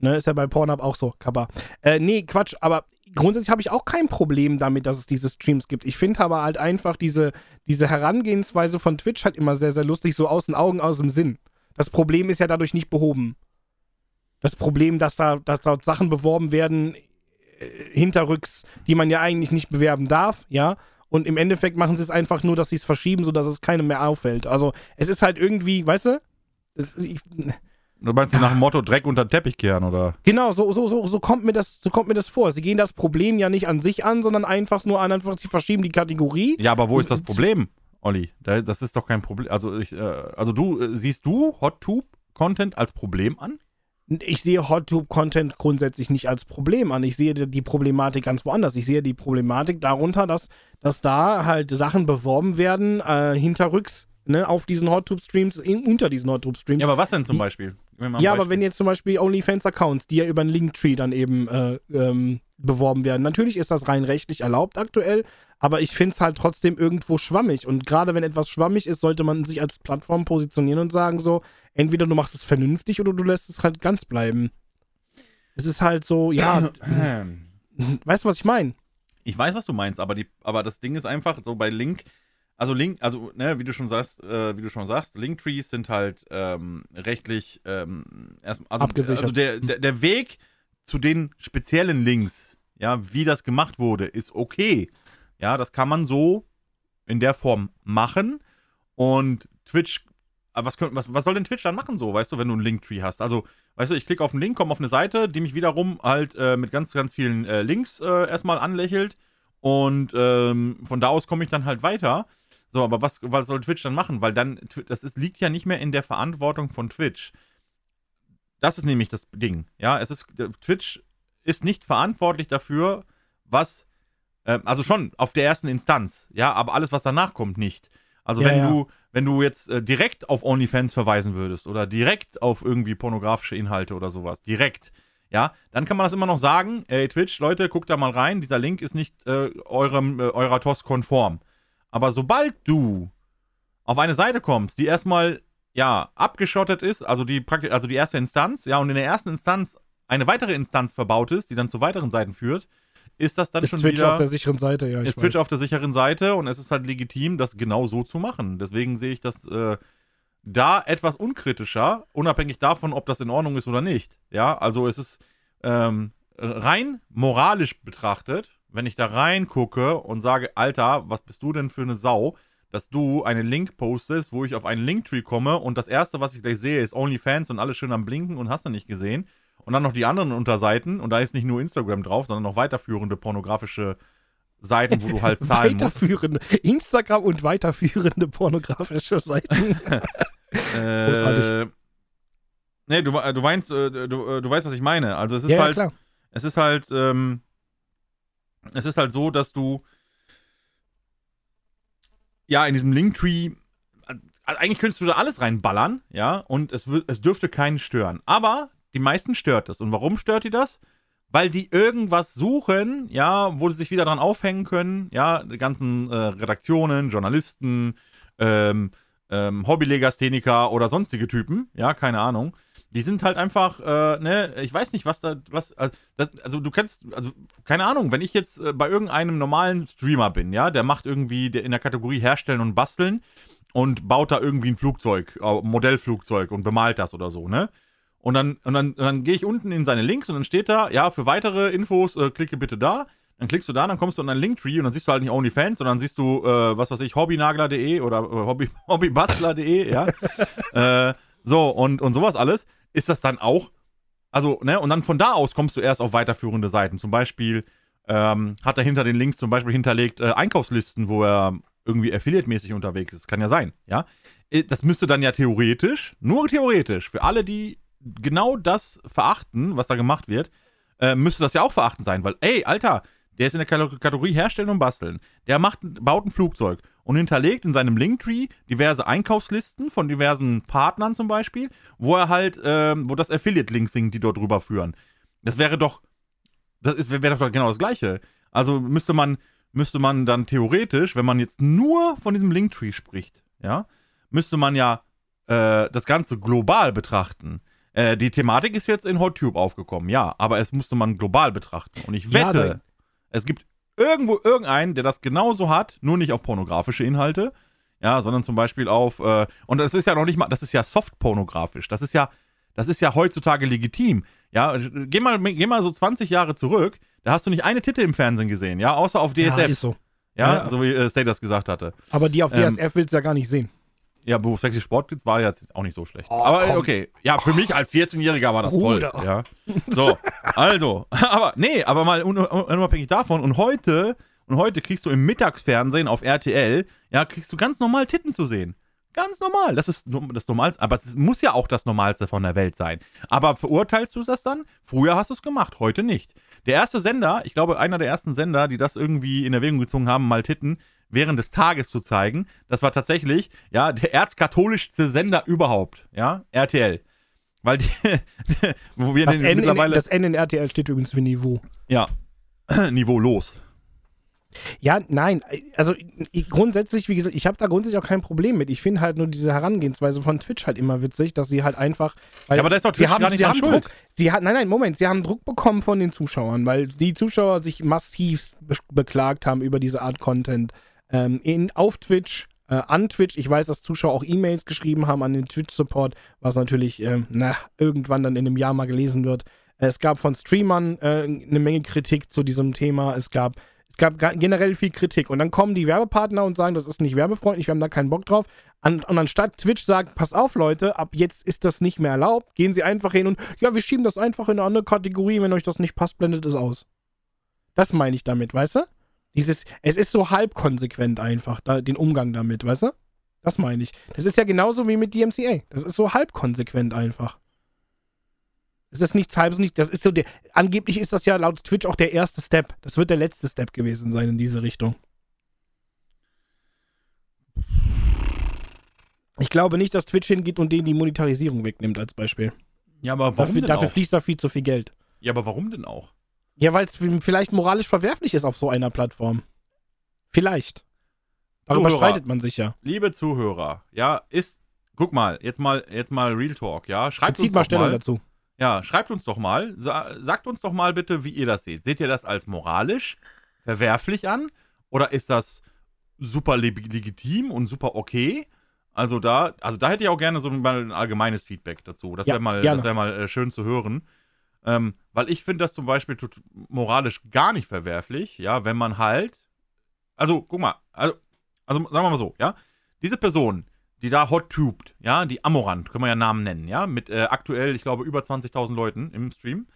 Ne, ist ja bei Pornhub auch so, Kappa. Äh, nee, Quatsch, aber grundsätzlich habe ich auch kein Problem damit, dass es diese Streams gibt. Ich finde aber halt einfach diese, diese Herangehensweise von Twitch halt immer sehr, sehr lustig, so aus den Augen, aus dem Sinn. Das Problem ist ja dadurch nicht behoben. Das Problem, dass da, dass dort Sachen beworben werden, äh, hinterrücks, die man ja eigentlich nicht bewerben darf, ja. Und im Endeffekt machen sie es einfach nur, dass sie es verschieben, sodass es keinem mehr auffällt. Also es ist halt irgendwie, weißt du? Es, ich, Du meinst nach dem Motto Dreck unter den Teppich kehren oder? genau, so, so, so, so, kommt mir das, so kommt mir das vor. Sie gehen das Problem ja nicht an sich an, sondern einfach nur an, einfach, sie verschieben die Kategorie. Ja, aber wo ist das Problem, Olli? Da- Das ist doch kein Problem. Also, ich, äh, also du, äh, siehst du Hot Tube Content als Problem an? Ich sehe HotTube-Content grundsätzlich nicht als Problem an. Ich sehe die Problematik ganz woanders. Ich sehe die Problematik darunter, dass, dass da halt Sachen beworben werden, äh, hinterrücks, ne, auf diesen HotTube-Streams, unter diesen HotTube-Streams. Ja, aber was denn zum Die- Beispiel? Ja, aber Beispiel. wenn jetzt zum Beispiel OnlyFans-Accounts, die ja über einen Linktree dann eben äh, ähm, beworben werden, natürlich ist das rein rechtlich erlaubt aktuell, aber ich finde es halt trotzdem irgendwo schwammig. Und gerade wenn etwas schwammig ist, sollte man sich als Plattform positionieren und sagen so, entweder du machst es vernünftig oder du lässt es halt ganz bleiben. Es ist halt so, ja, weißt du, was ich meine? Ich weiß, was du meinst, aber, die, aber das Ding ist einfach so bei Link, also Link, also, ne, wie du schon sagst, äh, wie du schon sagst, Linktrees sind halt ähm, rechtlich ähm, erst, also, Abgesichert. also der, der, der Weg zu den speziellen Links, ja, wie das gemacht wurde, ist okay. Ja, das kann man so in der Form machen. Und Twitch, was, könnt- was, was soll denn Twitch dann machen so, weißt du, wenn du einen Linktree hast? Also, weißt du, ich klicke auf einen Link, komme auf eine Seite, die mich wiederum halt äh, mit ganz, ganz vielen äh, Links äh, erstmal anlächelt. Und ähm, von da aus komme ich dann halt weiter. So, aber was, was soll Twitch dann machen? Weil dann, das ist, liegt ja nicht mehr in der Verantwortung von Twitch. Das ist nämlich das Ding. Ja, es ist, äh, Twitch ist nicht verantwortlich dafür, was, ähm, also schon auf der ersten Instanz, ja, aber alles, was danach kommt, nicht. Also Ja, wenn ja. du, wenn du jetzt äh, direkt auf OnlyFans verweisen würdest oder direkt auf irgendwie pornografische Inhalte oder sowas, direkt, ja, dann kann man das immer noch sagen, ey Twitch, Leute, guckt da mal rein, dieser Link ist nicht äh, eurem, äh, eurer TOS konform. Aber sobald du auf eine Seite kommst, die erstmal ja abgeschottet ist, also die praktisch, also die erste Instanz, ja, und in der ersten Instanz eine weitere Instanz verbaut ist, die dann zu weiteren Seiten führt, ist das dann Ist schon Twitch wieder auf der sicheren Seite, ja. Ist Twitch weiß. auf der sicheren Seite und es ist halt legitim, das genau so zu machen. Deswegen sehe ich das äh, da etwas unkritischer, unabhängig davon, ob das in Ordnung ist oder nicht. Ja, also es ist ähm, rein moralisch betrachtet, wenn ich da reingucke und sage, Alter, was bist du denn für eine Sau, dass du einen Link postest, wo ich auf einen Linktree komme und das erste, was ich gleich sehe, ist OnlyFans und alles schön am Blinken und hast du nicht gesehen. Und dann noch die anderen Unterseiten und da ist nicht nur Instagram drauf, sondern noch weiterführende pornografische Seiten, wo du halt zahlen musst. Weiterführende, Instagram und weiterführende pornografische Seiten. Äh, nee, du, du meinst, äh, du, äh, du weißt, was ich meine. Also es ist ja, ja, halt, klar. es ist halt, ähm, es ist halt so, dass du ja in diesem Linktree äh, eigentlich könntest du da alles reinballern, ja, und es, es dürfte keinen stören. Aber die meisten stört es. Und warum stört die das? Weil die irgendwas suchen, ja, wo sie sich wieder dran aufhängen können, ja, die ganzen äh, Redaktionen, Journalisten, ähm, ähm, Hobbylegastheniker oder sonstige Typen, ja, keine Ahnung. Die sind halt einfach, äh, ne, ich weiß nicht, was da, was, äh, das, also du kennst, also keine Ahnung, wenn ich jetzt äh, bei irgendeinem normalen Streamer bin, ja, der macht irgendwie der in der Kategorie Herstellen und Basteln und baut da irgendwie ein Flugzeug, äh, Modellflugzeug und bemalt das oder so, ne? Und dann, und dann, und dann gehe ich unten in seine Links und dann steht da, ja, für weitere Infos äh, klicke bitte da. Dann klickst du da, dann kommst du in einen Linktree und dann siehst du halt nicht OnlyFans, sondern siehst du, äh, was weiß ich, Hobbynagler.de oder äh, Hobby, Hobbybastler.de, ja. äh, so, und, und sowas alles. Ist das dann auch, also, ne, und dann von da aus kommst du erst auf weiterführende Seiten. Zum Beispiel ähm, hat er hinter den Links zum Beispiel hinterlegt äh, Einkaufslisten, wo er irgendwie Affiliate-mäßig unterwegs ist. Kann ja sein, ja. Äh, Das müsste dann ja theoretisch, nur theoretisch, für alle, die genau das verachten, was da gemacht wird, äh, müsste das ja auch verachten sein, weil, ey, Alter, der ist in der Kategorie Herstellen und Basteln. Der macht, baut ein Flugzeug und hinterlegt in seinem Linktree diverse Einkaufslisten von diversen Partnern zum Beispiel, wo er halt, ähm, wo das Affiliate-Links sind, die dort drüber führen. Das wäre doch, das ist- wäre doch genau das Gleiche. Also müsste man, müsste man dann theoretisch, wenn man jetzt nur von diesem Linktree spricht, ja, müsste man ja äh, das Ganze global betrachten. Äh, die Thematik ist jetzt in HotTube aufgekommen, ja, aber es musste man global betrachten. Und ich Ja, wette, nein. es gibt irgendwo irgendeinen, der das genauso hat, nur nicht auf pornografische Inhalte, ja, sondern zum Beispiel auf, äh, und das ist ja noch nicht mal, das ist ja soft-pornografisch, das ist ja, das ist ja heutzutage legitim. Ja, geh mal, geh mal so 20 Jahre zurück, da hast du nicht eine Titte im Fernsehen gesehen, ja, außer auf Ja, DSF, ist so. ja, Ja. so wie äh, Stay das gesagt hatte. Aber die auf Ähm, DSF willst du ja gar nicht sehen. Ja, wo Sexy Sport Kids war jetzt auch nicht so schlecht. Oh, aber komm. okay, ja, für mich als 14-Jähriger war das Bruder. toll. Ja. So, also, aber nee, aber mal un unabhängig davon und heute und heute kriegst du im Mittagsfernsehen auf RTL, ja, kriegst du ganz normal Titten zu sehen. Ganz normal, das ist das Normalste, aber es muss ja auch das Normalste von der Welt sein. Aber verurteilst du das dann? Früher hast du es gemacht, heute nicht. Der erste Sender, ich glaube, einer der ersten Sender, die das irgendwie in Erwägung gezogen haben, mal Titten während des Tages zu zeigen, das war tatsächlich, ja, der erzkatholischste Sender überhaupt, ja, RTL. Weil die, wo wir Das den N, in, mittlerweile, das N in RTL steht übrigens für Niveau. ja, niveaulos. Ja, nein, also ich, grundsätzlich, wie gesagt, ich habe da grundsätzlich auch kein Problem mit. Ich finde halt nur diese Herangehensweise von Twitch halt immer witzig, dass sie halt einfach. Weil Ja, aber da ist doch sie Twitch haben, gar nicht sie haben. Druck. Sie hat, nein, nein, Moment, sie haben Druck bekommen von den Zuschauern, weil die Zuschauer sich massiv be beklagt haben über diese Art Content. Ähm, in, auf Twitch, äh, an Twitch. Ich weiß, dass Zuschauer auch E-Mails geschrieben haben an den Twitch-Support, was natürlich, ähm, na, irgendwann dann in einem Jahr mal gelesen wird. Es gab von Streamern äh, eine Menge Kritik zu diesem Thema. Es gab, es gab ga- generell viel Kritik. Und dann kommen die Werbepartner und sagen, das ist nicht werbefreundlich, wir haben da keinen Bock drauf. An, und anstatt Twitch sagt, pass auf, Leute, ab jetzt ist das nicht mehr erlaubt, gehen sie einfach hin und ja, wir schieben das einfach in eine andere Kategorie. Wenn euch das nicht passt, blendet es aus. Das meine ich damit, weißt du? Dieses, es ist so halb konsequent einfach, da, den Umgang damit, weißt du? Das meine ich. Das ist ja genauso wie mit DMCA. Das ist so halb konsequent einfach. Es ist nichts halbes, nicht. Das ist so der. Angeblich ist das ja laut Twitch auch der erste Step. Das wird der letzte Step gewesen sein in diese Richtung. Ich glaube nicht, dass Twitch hingeht und denen die Monetarisierung wegnimmt, als Beispiel. Ja, aber warum Dafür, denn dafür auch? fließt da viel zu viel Geld. Ja, aber warum denn auch? Ja, weil es vielleicht moralisch verwerflich ist auf so einer Plattform. Vielleicht. Darüber Zuhörer. streitet man sich ja. Liebe Zuhörer, ja, ist, guck mal, jetzt mal, jetzt mal Real Talk, ja, schreibt Bezieht uns mal Stellung mal, dazu. Ja, schreibt uns doch mal, sa sagt uns doch mal bitte, wie ihr das seht. Seht ihr das als moralisch verwerflich an oder ist das super leg- legitim und super okay? Also da, also da hätte ich auch gerne so mal ein allgemeines Feedback dazu. Das Ja, wäre mal, das wäre mal äh, schön zu hören. Ähm, weil ich finde das zum Beispiel moralisch gar nicht verwerflich, ja, wenn man halt, also guck mal, also, also sagen wir mal so, ja, diese Person, die da hot tubed, ja, die Amorant, können wir ja Namen nennen, ja, mit äh, aktuell, ich glaube, über 20.000 Leuten im Stream,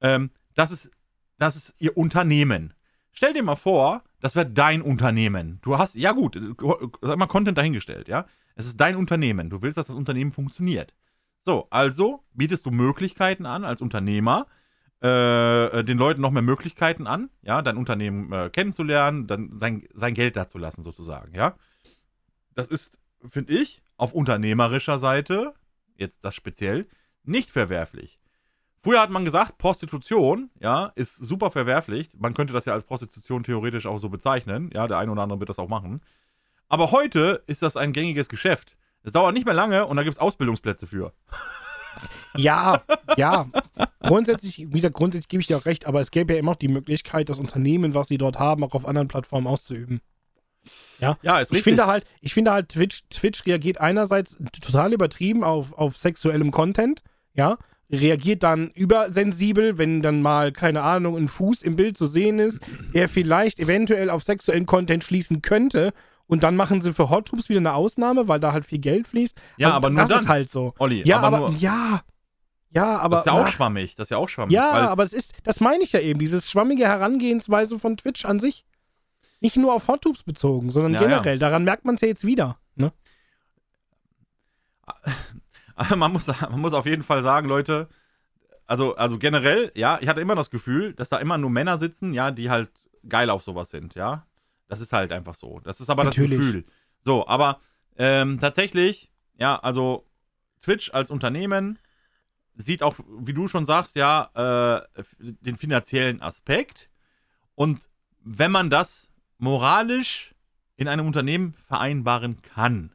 ähm, das ist, das ist ihr Unternehmen. Stell dir mal vor, das wäre dein Unternehmen. Du hast, ja gut, äh, sag mal Content dahingestellt, ja. Es ist dein Unternehmen. Du willst, dass das Unternehmen funktioniert. So, also bietest du Möglichkeiten an als Unternehmer, äh, äh, den Leuten noch mehr Möglichkeiten an, ja, dein Unternehmen äh, kennenzulernen, dann sein, sein Geld dazulassen, sozusagen, ja. Das ist, finde ich, auf unternehmerischer Seite, jetzt das speziell, nicht verwerflich. Früher hat man gesagt, Prostitution, ja, ist super verwerflich. Man könnte das ja als Prostitution theoretisch auch so bezeichnen. Ja, der eine oder andere wird das auch machen. Aber heute ist das ein gängiges Geschäft. Es dauert nicht mehr lange und da gibt es Ausbildungsplätze für. Ja, ja. Grundsätzlich, wie gesagt, grundsätzlich gebe ich dir auch recht, aber es gäbe ja immer noch die Möglichkeit, das Unternehmen, was sie dort haben, auch auf anderen Plattformen auszuüben. Ja, ist Ich finde halt, ich finde halt, Twitch, Twitch reagiert einerseits total übertrieben auf, auf sexuellem Content, ja, reagiert dann übersensibel, wenn dann mal, keine Ahnung, ein Fuß im Bild zu sehen ist, der vielleicht eventuell auf sexuellen Content schließen könnte. Und dann machen sie für Hot Tubes wieder eine Ausnahme, weil da halt viel Geld fließt. Ja, aber nur das dann. ist halt so. Olli, Ja, aber, aber, ja. Ja, aber. das ist ja auch ach, schwammig. Das ist ja auch schwammig. ja, aber es ist, das meine ich ja eben, dieses schwammige Herangehensweise von Twitch an sich. Nicht nur auf Hottubes bezogen, sondern Ja, generell. Daran merkt man es ja jetzt wieder. Ne? Man muss, man muss auf jeden Fall sagen, Leute, also, also generell, ja, ich hatte immer das Gefühl, dass da immer nur Männer sitzen, ja, die halt geil auf sowas sind, ja. Das ist halt einfach so. Das ist aber Natürlich. das Gefühl. So, aber ähm, tatsächlich, ja, also Twitch als Unternehmen sieht auch, wie du schon sagst, ja, äh, den finanziellen Aspekt. Und wenn man das moralisch in einem Unternehmen vereinbaren kann,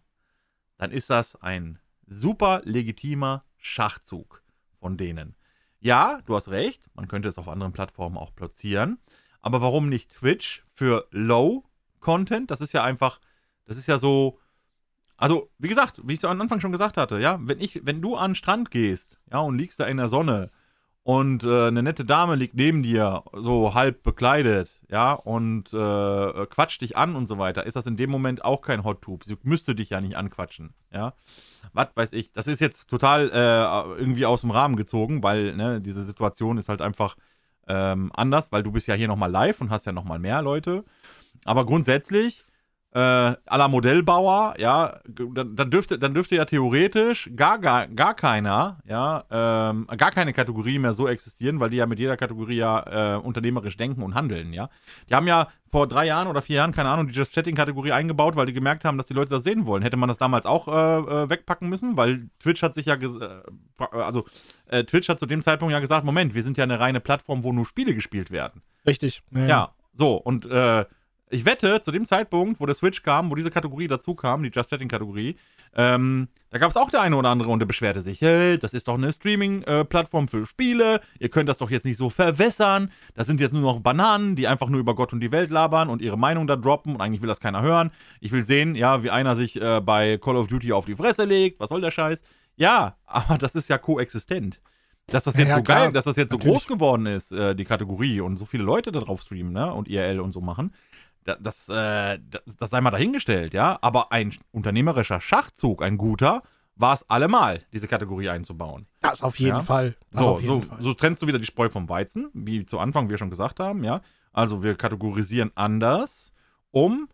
dann ist das ein super legitimer Schachzug von denen. Ja, du hast recht, man könnte es auf anderen Plattformen auch platzieren, aber warum nicht Twitch für Low-Content? Das ist ja einfach, das ist ja so, also wie gesagt, wie ich es am Anfang schon gesagt hatte, ja, wenn ich, wenn du an den Strand gehst, ja, und liegst da in der Sonne und äh, eine nette Dame liegt neben dir, so halb bekleidet, ja, und äh, quatscht dich an und so weiter, ist das in dem Moment auch kein Hot Tube. Sie müsste dich ja nicht anquatschen, ja. Was weiß ich. Das ist jetzt total äh, irgendwie aus dem Rahmen gezogen, weil ne, diese Situation ist halt einfach ähm, anders, weil du bist ja hier nochmal live und hast ja nochmal mehr Leute. Aber grundsätzlich, äh, la Modellbauer, ja, dann, dann, dürfte, dann dürfte ja theoretisch gar, gar, gar keiner, ja, ähm, gar keine Kategorie mehr so existieren, weil die ja mit jeder Kategorie ja äh, unternehmerisch denken und handeln, ja. Die haben ja vor drei Jahren oder vier Jahren, keine Ahnung, die Just Chatting-Kategorie eingebaut, weil die gemerkt haben, dass die Leute das sehen wollen. Hätte man das damals auch äh, äh, wegpacken müssen, weil Twitch hat sich ja, äh, also äh, Twitch hat zu dem Zeitpunkt ja gesagt, Moment, wir sind ja eine reine Plattform, wo nur Spiele gespielt werden. Richtig. Ja, so, und äh, Ich wette, zu dem Zeitpunkt, wo der Switch kam, wo diese Kategorie dazu kam, die Just Chatting-Kategorie, ähm, da gab es auch der eine oder andere und der beschwerte sich, hey, das ist doch eine Streaming-Plattform für Spiele, ihr könnt das doch jetzt nicht so verwässern, das sind jetzt nur noch Bananen, die einfach nur über Gott und die Welt labern und ihre Meinung da droppen und eigentlich will das keiner hören. Ich will sehen, ja, wie einer sich äh, bei Call of Duty auf die Fresse legt, was soll der Scheiß? Ja, aber das ist ja koexistent. Dass das jetzt Ja, so klar, geil, dass das jetzt so natürlich. groß geworden ist, äh, die Kategorie und so viele Leute da drauf streamen, ne, und IRL und so machen, das, äh, das, das sei mal dahingestellt, ja. Aber ein unternehmerischer Schachzug, ein guter, war es allemal, diese Kategorie einzubauen. Das auf jeden Ja. Fall. Das So, auf jeden so, Fall. so trennst du wieder die Spreu vom Weizen, wie zu Anfang wir schon gesagt haben, ja. Also wir kategorisieren anders, um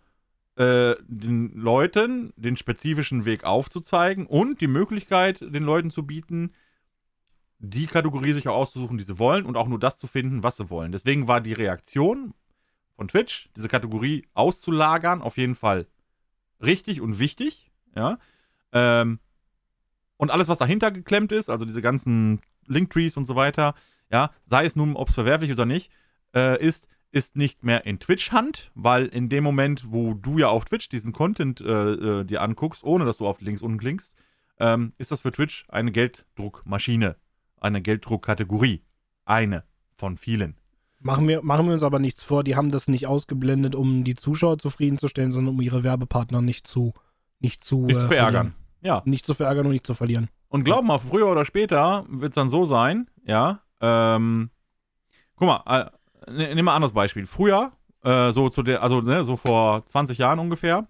äh, den Leuten den spezifischen Weg aufzuzeigen und die Möglichkeit den Leuten zu bieten, die Kategorie sich auch auszusuchen, die sie wollen und auch nur das zu finden, was sie wollen. Deswegen war die Reaktion von Twitch, diese Kategorie auszulagern, auf jeden Fall richtig und wichtig, ja. Ähm, und alles, was dahinter geklemmt ist, also diese ganzen Linktrees und so weiter, ja, sei es nun, ob es verwerflich oder nicht, äh, ist, ist nicht mehr in Twitch-Hand, weil in dem Moment, wo du ja auf Twitch diesen Content äh, äh, dir anguckst, ohne dass du auf links unten klickst, ähm, ist das für Twitch eine Gelddruckmaschine, eine Gelddruckkategorie. Eine von vielen. Machen wir, machen wir uns aber nichts vor, die haben das nicht ausgeblendet, um die Zuschauer zufriedenzustellen, sondern um ihre Werbepartner nicht zu, nicht zu, Nicht äh, zu verärgern. verlieren. Ja. Nicht zu verärgern und nicht zu verlieren. Und glaub mal, früher oder später wird es dann so sein, ja, ähm, guck mal, äh, ne- nimm mal ein anderes Beispiel. Früher, äh, so zu der, also ne, so vor 20 Jahren ungefähr,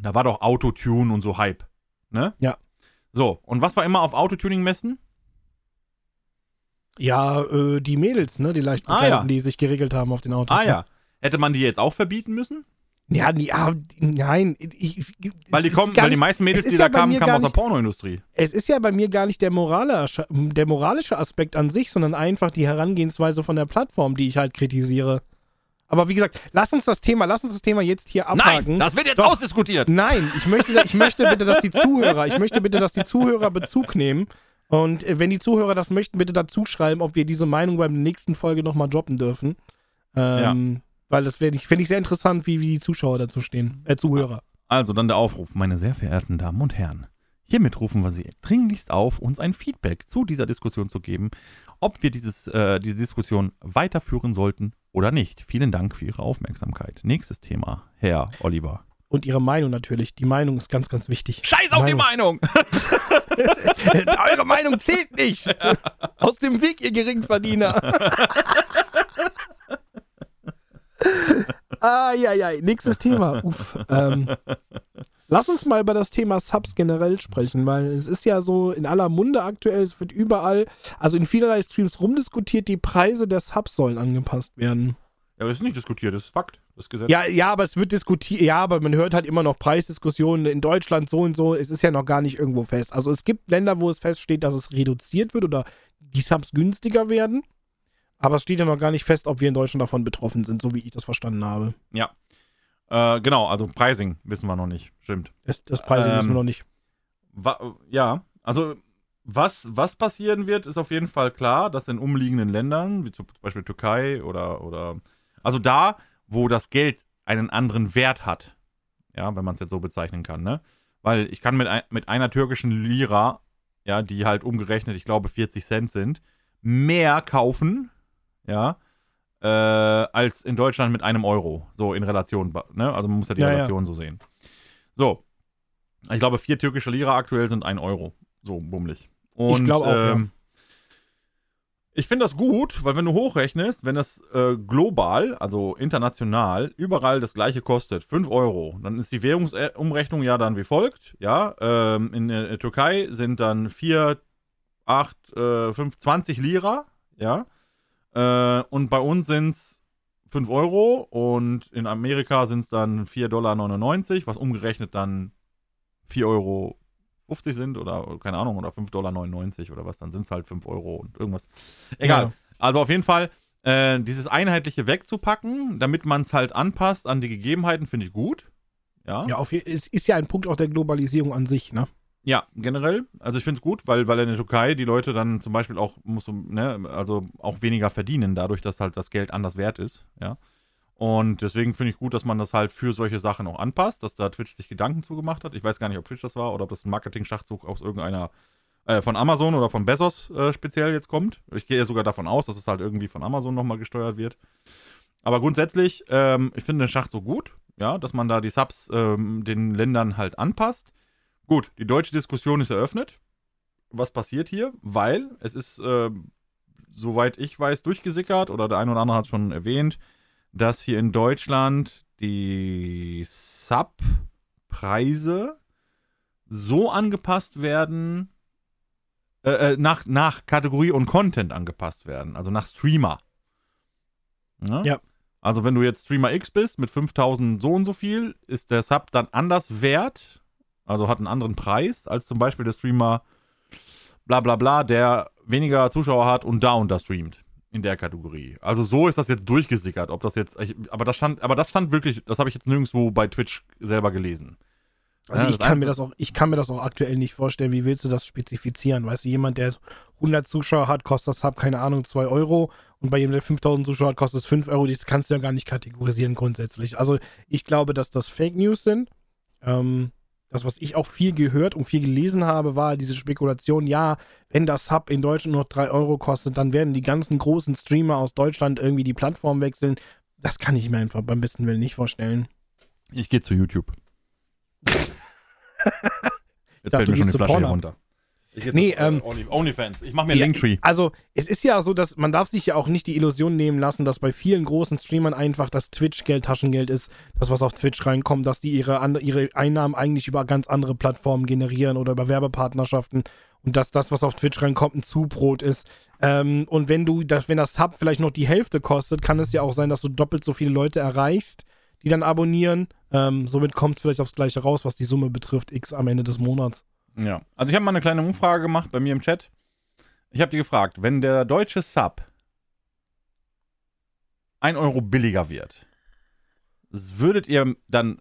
da war doch Autotune und so Hype, ne? Ja. So, und was war immer auf Autotuning-Messen? Ja, äh, die Mädels, ne, die leicht Ah, ja. die sich geregelt haben auf den Autos. Ah ne? ja. Hätte man die jetzt auch verbieten müssen? Ja, nee, ah, nein. Ich, Weil die kommen, weil die meisten Mädels, die ja da kamen, kamen aus der nicht- Pornoindustrie. Es ist ja bei mir gar nicht der moralische, der moralische Aspekt an sich, sondern einfach die Herangehensweise von der Plattform, die ich halt kritisiere. Aber wie gesagt, lass uns das Thema, lass uns das Thema jetzt hier abhaken. Nein, das wird jetzt Doch. ausdiskutiert. Nein, ich möchte, ich möchte bitte, dass die Zuhörer, ich möchte bitte, dass die Zuhörer Bezug nehmen. Und äh, wenn die Zuhörer das möchten, bitte dazu schreiben, ob wir diese Meinung beim nächsten Folge nochmal droppen dürfen. Ähm, Weil das finde ich, find ich sehr interessant, wie, wie die Zuschauer dazu stehen. Äh, Zuhörer. Also dann der Aufruf, meine sehr verehrten Damen und Herren. Hiermit rufen wir Sie dringlichst auf, uns ein Feedback zu dieser Diskussion zu geben, ob wir dieses, äh, diese Diskussion weiterführen sollten oder nicht. Vielen Dank für Ihre Aufmerksamkeit. Nächstes Thema, Herr Oliver. Und ihre Meinung natürlich. Die Meinung ist ganz, ganz wichtig. Scheiß auf die Meinung! Eure Meinung zählt nicht. Aus dem Weg, ihr Geringverdiener. ah, ja, ja. Nächstes Thema. Uff. Ähm, lass uns mal über das Thema Subs generell sprechen, weil es ist ja so in aller Munde aktuell, es wird überall, also in vielerlei Streams rumdiskutiert, die Preise der Subs sollen angepasst werden. Ja, das ist nicht diskutiert, das ist Fakt. Das Gesetz. Ja, ja, aber es wird diskutiert, ja, aber man hört halt immer noch Preisdiskussionen in Deutschland so und so. Es ist ja noch gar nicht irgendwo fest. Also es gibt Länder, wo es feststeht, dass es reduziert wird oder die Subs günstiger werden. Aber es steht ja noch gar nicht fest, ob wir in Deutschland davon betroffen sind, so wie ich das verstanden habe. Äh, genau, also Pricing wissen wir noch nicht. Stimmt. Das, das Pricing Ähm, wissen wir noch nicht. Ja, also was, was passieren wird, ist auf jeden Fall klar, dass in umliegenden Ländern, wie zum Beispiel Türkei oder, oder also da, wo das Geld einen anderen Wert hat, ja, wenn man es jetzt so bezeichnen kann, ne? Weil ich kann mit, ein, mit einer türkischen Lira, ja, die halt umgerechnet, ich glaube, 40 Cent sind, mehr kaufen, ja, äh, als in Deutschland mit einem Euro. So in Relation, ne? Also man muss ja die Ja, ja. Relation so sehen. So. Ich glaube, vier türkische Lira aktuell sind ein Euro. So bummelig. Und, glaube auch, ja. Ich finde das gut, weil wenn du hochrechnest, wenn das äh, global, also international, überall das gleiche kostet, 5 Euro, dann ist die Währungsumrechnung ja dann wie folgt. Ja, ähm, in der Türkei sind dann 4, 8, äh, 5, 20 Lira, ja. Äh, und bei uns sind es 5 Euro und in Amerika sind es dann 4,99 Dollar, was umgerechnet dann 4,50 Euro sind oder keine Ahnung, oder 5,99 Dollar oder was, dann sind es halt 5 Euro und irgendwas. Egal. Ja. Also auf jeden Fall, äh, dieses Einheitliche wegzupacken, damit man es halt anpasst an die Gegebenheiten, finde ich gut. Ja. Ja, auf, es ist ja ein Punkt auch der Globalisierung an sich, ne? Ja, generell. Also ich finde es gut, weil, weil in der Türkei die Leute dann zum Beispiel auch, musst du, ne, also auch weniger verdienen, dadurch, dass halt das Geld anders wert ist, ja. Und deswegen finde ich gut, dass man das halt für solche Sachen auch anpasst, dass da Twitch sich Gedanken zugemacht hat. Ich weiß gar nicht, ob Twitch das war oder ob das ein Marketing-Schachzug aus irgendeiner äh, von Amazon oder von Bezos äh, speziell jetzt kommt. Ich gehe sogar davon aus, dass es halt irgendwie von Amazon nochmal gesteuert wird. Aber grundsätzlich, ähm, ich finde den Schachzug gut, ja, dass man da die Subs ähm, den Ländern halt anpasst. Gut, die deutsche Diskussion ist eröffnet. Was passiert hier? Weil es ist, äh, soweit ich weiß, durchgesickert oder der eine oder andere hat es schon erwähnt, dass hier in Deutschland die Sub-Preise so angepasst werden, äh, äh, nach, nach Kategorie und Content angepasst werden, also nach Streamer. Ne? Ja. Also wenn du jetzt Streamer X bist mit 5000 so und so viel, ist der Sub dann anders wert, also hat einen anderen Preis, als zum Beispiel der Streamer bla bla bla, der weniger Zuschauer hat und da und da streamt in der Kategorie. Also so ist das jetzt durchgesickert, ob das jetzt, ich, aber das stand, aber das stand wirklich, das habe ich jetzt nirgendwo bei Twitch selber gelesen. Also Ja, ich kann mir das auch, ich kann mir das auch aktuell nicht vorstellen. Wie willst du das spezifizieren? Weißt du, jemand, der 100 Zuschauer hat, kostet das Sub, keine Ahnung, 2 Euro. Und bei jemandem, der 5000 Zuschauer hat, kostet es 5 Euro. Das kannst du ja gar nicht kategorisieren grundsätzlich. Also ich glaube, dass das Fake News sind. Ähm, das, was ich auch viel gehört und viel gelesen habe, war diese Spekulation, ja, wenn das Sub in Deutschland nur noch 3 Euro kostet, dann werden die ganzen großen Streamer aus Deutschland irgendwie die Plattform wechseln. Das kann ich mir einfach beim besten Willen nicht vorstellen. Ich gehe zu YouTube. Jetzt dachte, fällt mir schon die zu Flasche runter. Ich Nee, äh, ähm, Only, OnlyFans. Ich mache mir Ja, Linktree. Also, es ist ja so, dass man darf sich ja auch nicht die Illusion nehmen lassen, dass bei vielen großen Streamern einfach das Twitch-Geld Taschengeld ist, das was auf Twitch reinkommt, dass die ihre, and- ihre Einnahmen eigentlich über ganz andere Plattformen generieren oder über Werbepartnerschaften und dass das, was auf Twitch reinkommt, ein Zubrot ist. Ähm, und wenn du, das, wenn das Sub vielleicht noch die Hälfte kostet, kann es ja auch sein, dass du doppelt so viele Leute erreichst, die dann abonnieren. Ähm, somit kommt es vielleicht aufs Gleiche raus, was die Summe betrifft, X am Ende des Monats. Ja. Also ich habe mal eine kleine Umfrage gemacht bei mir im Chat. Ich habe die gefragt, wenn der deutsche Sub 1 Euro billiger wird, würdet ihr dann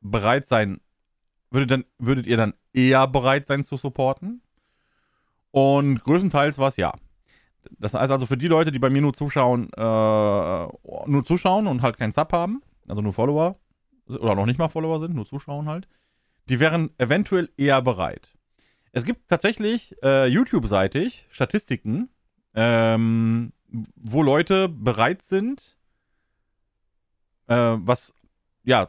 bereit sein, würdet, dann, würdet ihr dann eher bereit sein zu supporten? Und größtenteils war es ja. Das heißt also für die Leute, die bei mir nur zuschauen, äh, nur zuschauen und halt keinen Sub haben, also nur Follower, oder noch nicht mal Follower sind, nur zuschauen halt, die wären eventuell eher bereit. Es gibt tatsächlich äh, YouTube-seitig Statistiken, ähm, wo Leute bereit sind, äh, was, ja,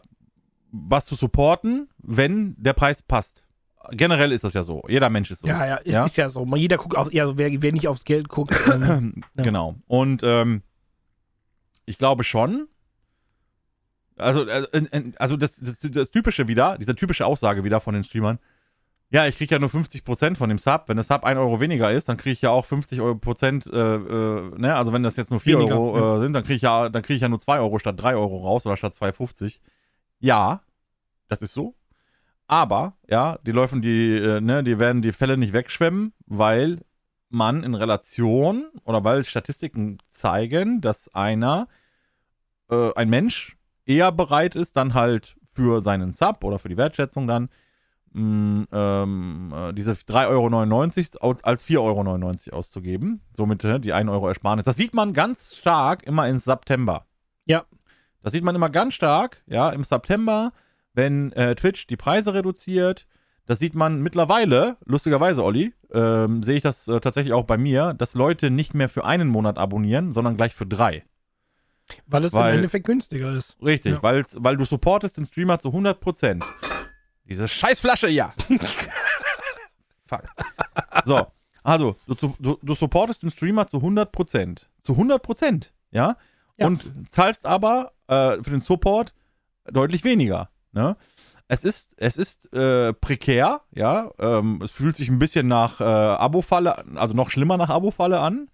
was zu supporten, wenn der Preis passt. Generell ist das ja so. Jeder Mensch ist so. Ja, ja, ist Ja? ist ja so. Jeder guckt auf, ja, wer, wer nicht aufs Geld guckt. Ähm, Ja. Genau. Und ähm, ich glaube schon. Also, äh, also das, das, das typische wieder, diese typische Aussage wieder von den Streamern. Ja, ich kriege ja nur 50% von dem Sub. Wenn der Sub 1 Euro weniger ist, dann kriege ich ja auch 50 Euro Prozent, äh, äh, ne? Also wenn das jetzt nur 4 Weniger, Euro äh, sind, dann kriege ich ja, dann kriege ich ja nur 2 Euro statt 3 Euro raus oder statt 2,50. Ja, das ist so. Aber, ja, die laufen die, äh, ne, die werden die Fälle nicht wegschwemmen, weil man in Relation oder weil Statistiken zeigen, dass einer, äh, ein Mensch eher bereit ist, dann halt für seinen Sub oder für die Wertschätzung dann mh, ähm, äh, diese 3,99 Euro als 4,99 Euro auszugeben. Somit äh, die 1 Euro Ersparnis. Das sieht man ganz stark immer im September. Ja. Das sieht man immer ganz stark, ja, im September, wenn äh, Twitch die Preise reduziert. Das sieht man mittlerweile, lustigerweise, Olli, ähm, sehe ich das äh, tatsächlich auch bei mir, dass Leute nicht mehr für einen Monat abonnieren, sondern gleich für drei. Weil es Weil- im Endeffekt günstiger ist. Richtig, Ja. weil du supportest den Streamer zu 100%. Diese Scheißflasche, ja. Fuck. So, also, du, du, du supportest den Streamer zu 100%. Zu 100%, ja? Ja. Und zahlst aber äh, für den Support deutlich weniger, ne? Es ist, es ist äh, prekär, ja. Ähm, es fühlt sich ein bisschen nach äh, Abo-Falle, also noch schlimmer nach Abo-Falle an.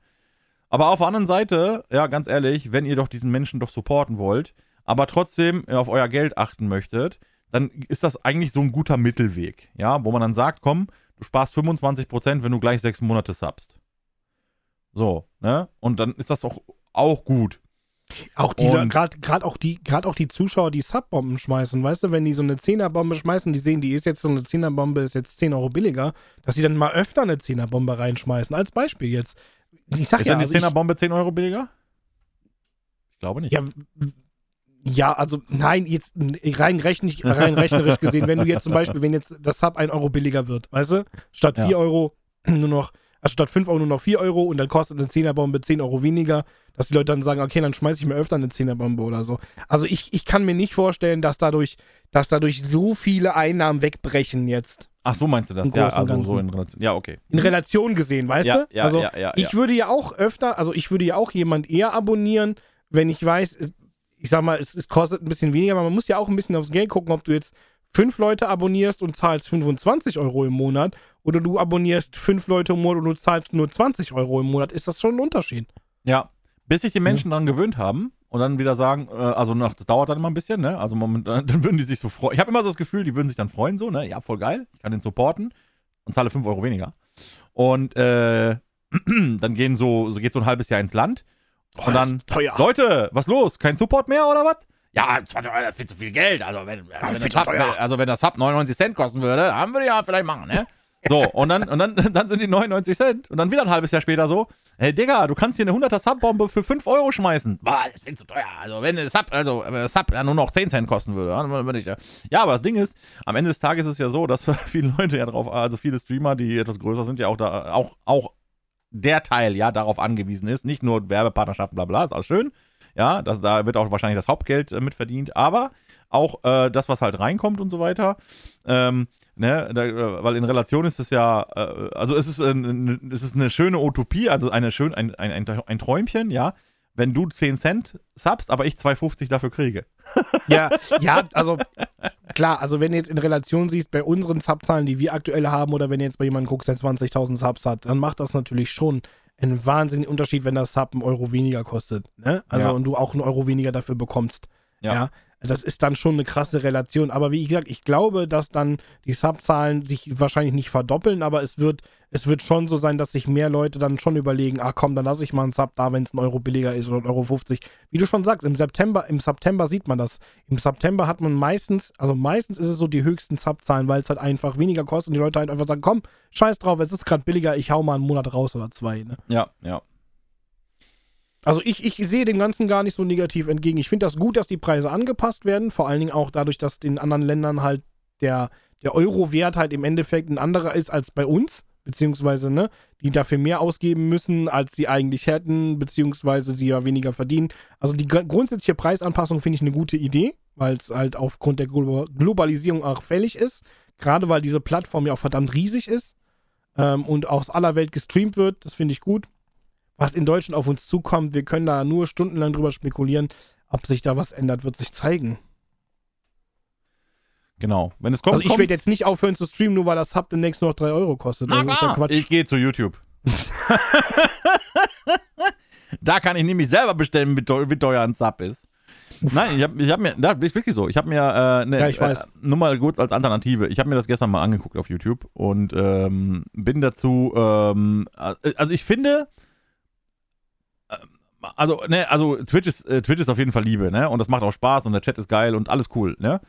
Aber auf der anderen Seite, ja, ganz ehrlich, wenn ihr doch diesen Menschen doch supporten wollt, aber trotzdem auf euer Geld achten möchtet, dann ist das eigentlich so ein guter Mittelweg, ja, wo man dann sagt, komm, du sparst 25%, wenn du gleich sechs Monate subst. So, ne? Und dann ist das auch, auch gut. Auch die, gerade auch die, gerade auch die Zuschauer, die Subbomben schmeißen, weißt du, wenn die so eine Zehnerbombe schmeißen, die sehen, die ist jetzt so eine Zehnerbombe, ist jetzt 10 Euro billiger, dass sie dann mal öfter eine Zehnerbombe reinschmeißen. Als Beispiel jetzt. Ich sag Ist ja, denn die also ich, 10er Bombe 10 Euro billiger? Ich glaube nicht. ja, Ja, also nein, jetzt rein, rechnisch, rein rechnerisch gesehen, wenn du jetzt zum Beispiel, wenn jetzt das Sub 1 Euro billiger wird, weißt du, statt 4 Ja. Euro nur noch, also statt 5 Euro nur noch 4 Euro und dann kostet eine 10er-Bombe 10 Euro weniger, dass die Leute dann sagen, okay, dann schmeiße ich mir öfter eine 10er-Bombe oder so. Also ich, ich kann mir nicht vorstellen, dass dadurch, dass dadurch so viele Einnahmen wegbrechen jetzt. Ach, so meinst du das? Ja, also so in Relation. Ja, okay. In Relation gesehen, weißt Ja, du? ja, also ja, ja, ich ja. würde ja auch öfter, also ich würde ja auch jemand eher abonnieren, wenn ich weiß, ich sag mal, es, es kostet ein bisschen weniger, aber man muss ja auch ein bisschen aufs Geld gucken, ob du jetzt fünf Leute abonnierst und zahlst 25 Euro im Monat oder du abonnierst fünf Leute im Monat und du zahlst nur 20 Euro im Monat. Ist das schon ein Unterschied? Ja, bis sich die Menschen daran gewöhnt haben und dann wieder sagen, äh, also nach, das dauert dann immer ein bisschen, ne? Also moment, dann würden die sich so freuen. Ich habe immer so das Gefühl, die würden sich dann freuen, so, ne? Ja, voll geil, ich kann den supporten und zahle 5 Euro weniger. Und äh, dann gehen so, so geht so ein halbes Jahr ins Land. Und dann, teuer. Leute, was los? Kein Support mehr oder was? Ja, 20 Euro, viel zu viel Geld. Also wenn, wenn, das Hub, also wenn das Hub 99 Cent kosten würde, dann würde ich ja vielleicht machen, ne? So, und dann, und dann, dann sind die 99 Cent. Und dann wieder ein halbes Jahr später so, hey Digga, du kannst hier eine 100er Sub-Bombe für 5 Euro schmeißen. Boah, das ist zu teuer. Also wenn das Sub, also das Sub ja nur noch 10 Cent kosten würde, ja. Ja, aber das Ding ist, am Ende des Tages ist es ja so, dass viele Leute ja drauf, also viele Streamer, die etwas größer sind, ja auch da, auch, auch der Teil ja darauf angewiesen ist. Nicht nur Werbepartnerschaften, bla bla, ist alles schön. Ja, das, da wird auch wahrscheinlich das Hauptgeld äh, mitverdient, aber auch äh, das, was halt reinkommt und so weiter. Ähm, ne, da, äh, weil in Relation ist es ja, äh, also es ist, ein, ein- es ist eine schöne Utopie, also eine schön, ein, ein, ein, ein Träumchen, ja, wenn du 10 Cent subst, aber ich 2,50 dafür kriege. Ja, ja, also klar, also wenn du jetzt in Relation siehst, bei unseren Subzahlen, die wir aktuell haben, oder wenn du jetzt bei jemandem guckst, der 20.000 Subs hat, dann macht das natürlich schon einen wahnsinnigen Unterschied, wenn das Sub einen Euro weniger kostet. Ne? Also Ja. und du auch einen Euro weniger dafür bekommst. Ja. Ja. Das ist dann schon eine krasse Relation. Aber wie gesagt, ich glaube, dass dann die Subzahlen sich wahrscheinlich nicht verdoppeln, aber es wird, es wird schon so sein, dass sich mehr Leute dann schon überlegen, ach komm, dann lasse ich mal einen Sub da, wenn es ein Euro billiger ist oder 1,50 Euro. 50. Wie du schon sagst, im September, im September sieht man das. Im September hat man meistens, also meistens ist es so die höchsten Subzahlen, weil es halt einfach weniger kostet und die Leute halt einfach sagen, komm, scheiß drauf, es ist gerade billiger, ich hau mal einen Monat raus oder zwei. Ne? Ja, ja. Also ich, ich sehe dem Ganzen gar nicht so negativ entgegen. Ich finde das gut, dass die Preise angepasst werden, vor allen Dingen auch dadurch, dass in anderen Ländern halt der, der Euro-Wert halt im Endeffekt ein anderer ist als bei uns, beziehungsweise, ne, die dafür mehr ausgeben müssen, als sie eigentlich hätten, beziehungsweise sie ja weniger verdienen. Also die gr- grundsätzliche Preisanpassung finde ich eine gute Idee, weil es halt aufgrund der Glo Globalisierung auch fällig ist. Gerade weil diese Plattform ja auch verdammt riesig ist ähm, und aus aller Welt gestreamt wird, das finde ich gut was in Deutschland auf uns zukommt. Wir können da nur stundenlang drüber spekulieren. Ob sich da was ändert, wird sich zeigen. Genau. Wenn es kommt, also ich werde jetzt nicht aufhören zu streamen, nur weil das Sub demnächst nur noch 3 Euro kostet. Na Also ist ja Quatsch. ich gehe zu YouTube. da kann ich nämlich selber bestimmen, wie teuer, ein Sub ist. Nein, ich habe ich hab mir, da ist wirklich so, ich habe mir, äh, ne, Ja, ich weiß. Äh, nur mal kurz als Alternative, ich habe mir das gestern mal angeguckt auf YouTube und ähm, bin dazu, ähm, also ich finde, also, ne, also Twitch ist, äh, Twitch ist auf jeden Fall Liebe, ne, und das macht auch Spaß und der Chat ist geil und alles cool, ne.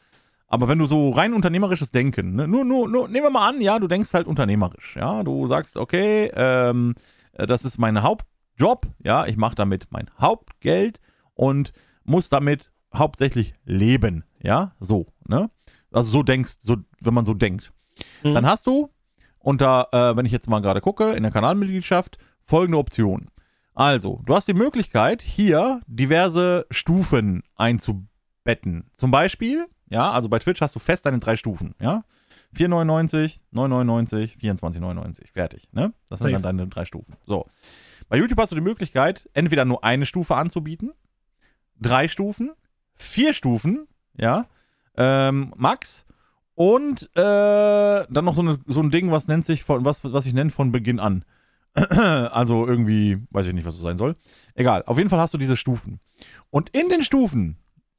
Aber wenn du so rein unternehmerisches Denken, ne, nur, nur, nur, nehmen wir mal an, ja, du denkst halt unternehmerisch, ja, du sagst, okay, ähm, äh, das ist mein Hauptjob, ja, ich mache damit mein Hauptgeld und muss damit hauptsächlich leben, ja, so, ne? Also so denkst, so, wenn man so denkt. Mhm. Dann hast du unter, äh, wenn ich jetzt mal gerade gucke, in der Kanalmitgliedschaft folgende Option. Also, du hast die Möglichkeit, hier diverse Stufen einzubetten. Zum Beispiel, ja, also bei Twitch hast du fest deine drei Stufen, ja. 4,99, 9,99, 24,99. Fertig, ne? Das sind Safe. dann deine drei Stufen. So. Bei YouTube hast du die Möglichkeit, entweder nur eine Stufe anzubieten, drei Stufen, vier Stufen, ja, ähm, Max, und äh, dann noch so, eine, so ein Ding, was nennt sich von, was, was ich nenne von Beginn an. Also irgendwie, weiß ich nicht, was das sein soll. Egal, auf jeden Fall hast du diese Stufen. Und in den Stufen,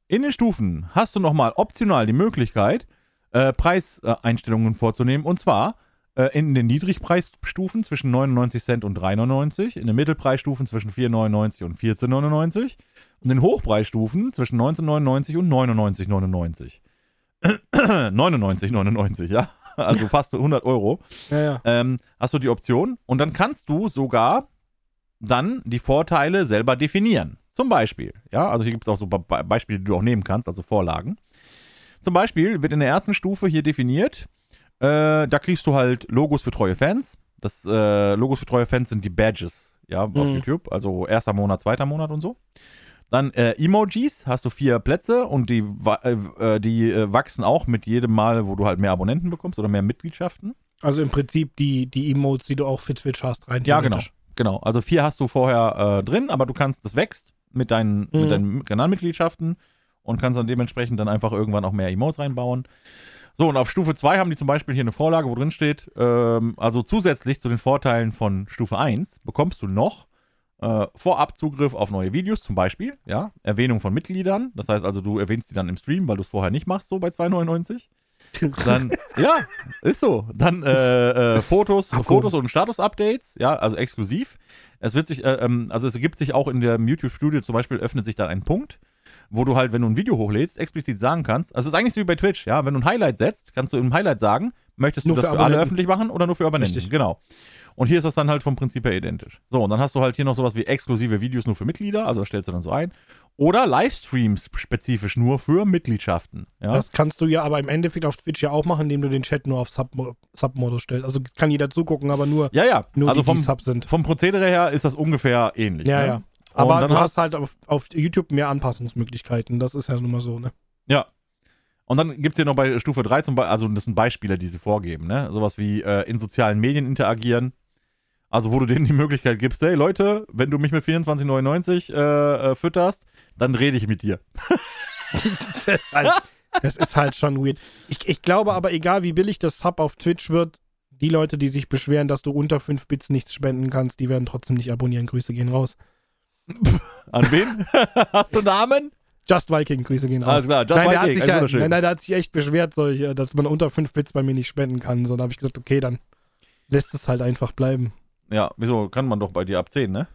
in den Stufen hast du nochmal optional die Möglichkeit, äh, Preiseinstellungen vorzunehmen. Und zwar äh, in den Niedrigpreisstufen zwischen 99 Cent und 3,99, in den Mittelpreisstufen zwischen 4,99 und 14,99 und in Hochpreisstufen zwischen 19,99 und 99,99. 99,99, ja. Also fast 100 Euro. Ja, ja. Ähm, hast du die Option und dann kannst du sogar dann die Vorteile selber definieren. Zum Beispiel, ja, also hier gibt es auch so Be Beispiele, die du auch nehmen kannst, also Vorlagen. Zum Beispiel wird in der ersten Stufe hier definiert, äh, da kriegst du halt Logos für treue Fans. Das äh, Logos für treue Fans sind die Badges, ja, auf Mhm. YouTube, also erster Monat, zweiter Monat und so. Dann äh, Emojis, hast du vier Plätze und die, äh, äh, die äh, wachsen auch mit jedem Mal, wo du halt mehr Abonnenten bekommst oder mehr Mitgliedschaften. Also im Prinzip die, die Emotes, die du auch für Twitch hast, rein Ja, genau. Genau. Also vier hast du vorher äh, drin, aber du kannst, das wächst mit deinen, Mhm. mit deinen Kanalmitgliedschaften und kannst dann dementsprechend dann einfach irgendwann auch mehr Emotes reinbauen. So, und auf Stufe 2 haben die zum Beispiel hier eine Vorlage, wo drin steht, ähm, also zusätzlich zu den Vorteilen von Stufe 1 bekommst du noch äh, Vorabzugriff auf neue Videos, zum Beispiel, ja, Erwähnung von Mitgliedern. Das heißt also, du erwähnst die dann im Stream, weil du es vorher nicht machst, so bei 2,99. Dann, ja, ist so. Dann äh, äh, Fotos. Fotos und Status-Updates, ja, also exklusiv. Es wird sich, äh, ähm, also es ergibt sich auch in der YouTube-Studio zum Beispiel, öffnet sich dann ein Punkt, wo du halt, wenn du ein Video hochlädst, explizit sagen kannst, also es ist eigentlich so wie bei Twitch, ja, wenn du ein Highlight setzt, kannst du im Highlight sagen, möchtest du Nur das für für alle öffentlich machen oder nur für Abonnenten? Richtig. Genau. Und hier ist das dann halt vom Prinzip her identisch. So, und dann hast du halt hier noch sowas wie exklusive Videos nur für Mitglieder, also das stellst du dann so ein. Oder Livestreams spezifisch nur für Mitgliedschaften. Ja? Das kannst du ja aber im Endeffekt auf Twitch ja auch machen, indem du den Chat nur auf Sub- Sub-Modus stellst. Also kann jeder zugucken, aber nur, ja, ja. nur also die, vom, die Sub sind. vom Prozedere her ist das ungefähr ähnlich. Ja, ne? ja. Aber dann du hast- hast halt auf, auf YouTube mehr Anpassungsmöglichkeiten. Das ist ja nun mal so, ne? Ja. Und dann gibt es hier noch bei Stufe 3 zum Beispiel, also das sind Beispiele, die sie vorgeben, ne? Sowas wie äh, in sozialen Medien interagieren. Also, wo du denen die Möglichkeit gibst, hey Leute, wenn du mich mit 24,99 äh, äh, fütterst, dann rede ich mit dir. Das ist halt, das ist halt schon weird. Ich, ich glaube aber, egal wie billig das Sub auf Twitch wird, die Leute, die sich beschweren, dass du unter 5 Bits nichts spenden kannst, die werden trotzdem nicht abonnieren. Grüße gehen raus. An wen? Hast du Namen? Just Viking, Grüße gehen raus. Alles klar, Just nein, der hat Viking, sich ein ja, wunderschön. nein, nein, der hat sich echt beschwert, solche, dass man unter 5 Bits bei mir nicht spenden kann. So, da habe ich gesagt, okay, dann lässt es halt einfach bleiben. Ja, wieso? Kann man doch bei dir ab 10, ne?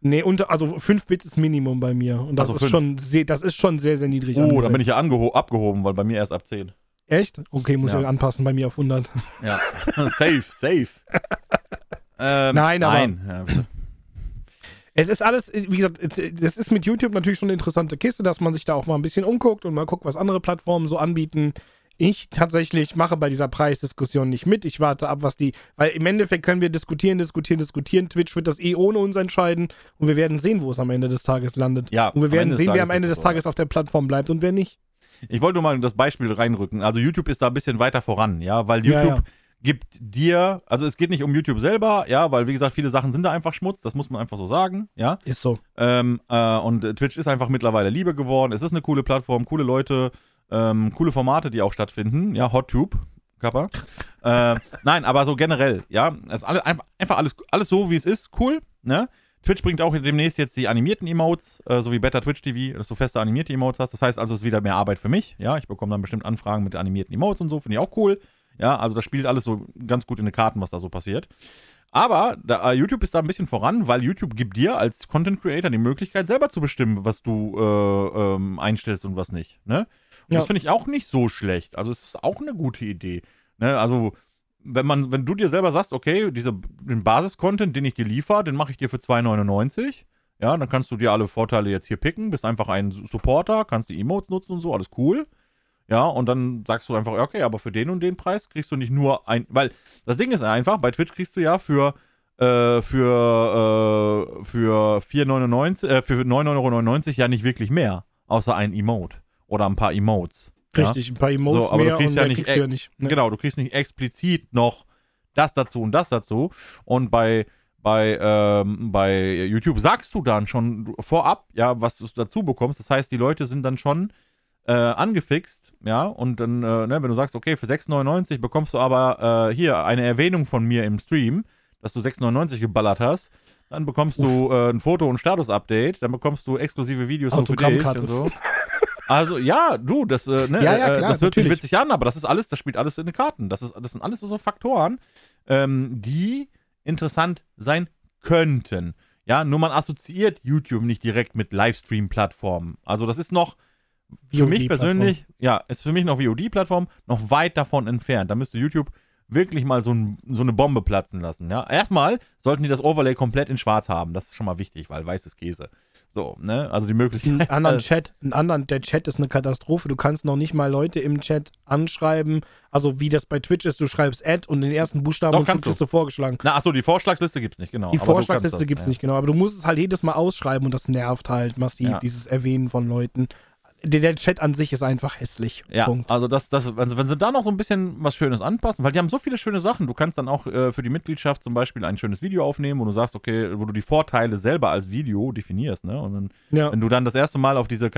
Nee, unter, also 5 Bits ist Minimum bei mir. Und das, Ach so, ist, fünf. schon sehr, das ist schon sehr, sehr niedrig. Oh, da bin ich ja abgehoben, weil bei mir erst ab 10. Echt? Okay, muss Ja. ich anpassen bei mir auf 100. Ja. safe, safe. ähm, Nein, aber- Nein, ja, bitte. Es ist alles, wie gesagt, das ist mit YouTube natürlich schon eine interessante Kiste, dass man sich da auch mal ein bisschen umguckt und mal guckt, was andere Plattformen so anbieten. Ich tatsächlich mache bei dieser Preisdiskussion nicht mit. Ich warte ab, was die, weil im Endeffekt können wir diskutieren, diskutieren, diskutieren. Twitch wird das eh ohne uns entscheiden und wir werden sehen, wo es am Ende des Tages landet. Ja, Und wir werden sehen, wer am Ende des Tages auf der Plattform bleibt und wer nicht. Ich wollte nur mal das Beispiel reinrücken. Also YouTube ist da ein bisschen weiter voran, ja, weil Ja, YouTube ja. Gibt dir, also es geht nicht um YouTube selber, ja, weil wie gesagt, viele Sachen sind da einfach Schmutz, das muss man einfach so sagen, ja. Ist so. Ähm, äh, und Twitch ist einfach mittlerweile Liebe geworden. Es ist eine coole Plattform, coole Leute, ähm, coole Formate, die auch stattfinden, ja, HotTube. Kappa. äh, nein, aber so generell, ja, ist alle, einfach, einfach alles, alles so, wie es ist, cool, ne? Twitch bringt auch demnächst jetzt die animierten Emotes, äh, so wie Better Twitch TV, dass du feste animierte Emotes hast. Das heißt also, es ist wieder mehr Arbeit für mich. Ja, ich bekomme dann bestimmt Anfragen mit animierten Emotes und so, finde ich auch cool. Ja, also das spielt alles so ganz gut in die Karten, was da so passiert. Aber da, äh, YouTube ist da ein bisschen voran, weil YouTube gibt dir als Content Creator die Möglichkeit, selber zu bestimmen, was du äh, ähm, einstellst und was nicht. Ne? Und Ja. das finde ich auch nicht so schlecht. Also es ist auch eine gute Idee. Ne? Also wenn man, wenn du dir selber sagst, okay, diese, den Basis-Content, den ich dir liefere, den mache ich dir für 2,99. Ja, dann kannst du dir alle Vorteile jetzt hier picken, bist einfach ein Supporter, kannst die Emotes nutzen und so, alles cool. Ja, und dann sagst du einfach, ja, okay, aber für den und den Preis kriegst du nicht nur ein, weil das Ding ist einfach, bei Twitch kriegst du ja für äh, für äh, für 4,99 äh, für 9,99 Euro ja nicht wirklich mehr, außer ein Emote oder ein paar Emotes. Ja? Richtig, ein paar Emotes So, aber du mehr kriegst und ja nicht kriegst du ja nicht. Ne? Genau, du kriegst nicht explizit noch das dazu und das dazu. Und bei, bei, ähm, bei YouTube sagst du dann schon vorab, ja, was du dazu bekommst. Das heißt, die Leute sind dann schon äh, angefixt, ja, und dann, äh, ne, wenn du sagst, okay, für 6,99 bekommst du aber äh, hier eine Erwähnung von mir im Stream, dass du 6,99 geballert hast, dann bekommst du äh, ein Foto und Status-Update, dann bekommst du exklusive Videos nur für dich und so. Also ja, du, das, äh, ne, Ja, ja, äh, klar, das hört sich natürlich. witzig an, aber das ist alles, das spielt alles in den Karten. Das, ist, das sind alles so Faktoren, ähm, die interessant sein könnten. Ja, nur man assoziiert YouTube nicht direkt mit Livestream-Plattformen. Also das ist noch für mich persönlich, ja, ist für mich noch VOD-Plattform, noch weit davon entfernt. Da müsste YouTube wirklich mal so, ein, so eine Bombe platzen lassen. Ja, erstmal sollten die das Overlay komplett in Schwarz haben. Das ist schon mal wichtig, weil weiß ist Käse. So, ne? Also die Möglichkeit. einen anderen Chat, einen anderen, der Chat ist eine Katastrophe. Du kannst noch nicht mal Leute im Chat anschreiben, also wie das bei Twitch ist, du schreibst Ad und den ersten Buchstaben Doch, und schon kriegst du vorgeschlagen. Na, achso, die Vorschlagsliste gibt's nicht, genau. Die Vorschlagsliste das, gibt es ja. nicht genau, aber du musst es halt jedes Mal ausschreiben und das nervt halt massiv, Ja. dieses Erwähnen von Leuten. Der, der Chat an sich ist einfach hässlich. Ja, Punkt. also das, das, also wenn sie da noch so ein bisschen was Schönes anpassen, weil die haben so viele schöne Sachen. Du kannst dann auch äh, für die Mitgliedschaft zum Beispiel ein schönes Video aufnehmen, wo du sagst, okay, wo du die Vorteile selber als Video definierst, ne? Und dann, Ja. wenn du dann das erste Mal auf diese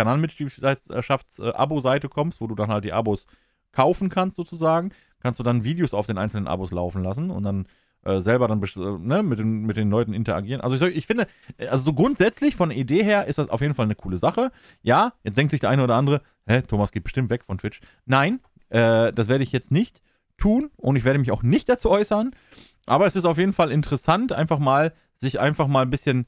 Kanalmitgliedschafts-Abo-Seite kommst, wo du dann halt die Abos kaufen kannst sozusagen, kannst du dann Videos auf den einzelnen Abos laufen lassen und dann äh, selber dann äh, ne, mit, den, mit den Leuten interagieren. Also ich, ich finde, äh, also so grundsätzlich von Idee her ist das auf jeden Fall eine coole Sache. Ja, jetzt denkt sich der eine oder andere, hä, Thomas geht bestimmt weg von Twitch. Nein, äh, das werde ich jetzt nicht tun und ich werde mich auch nicht dazu äußern. Aber es ist auf jeden Fall interessant, einfach mal, sich einfach mal ein bisschen,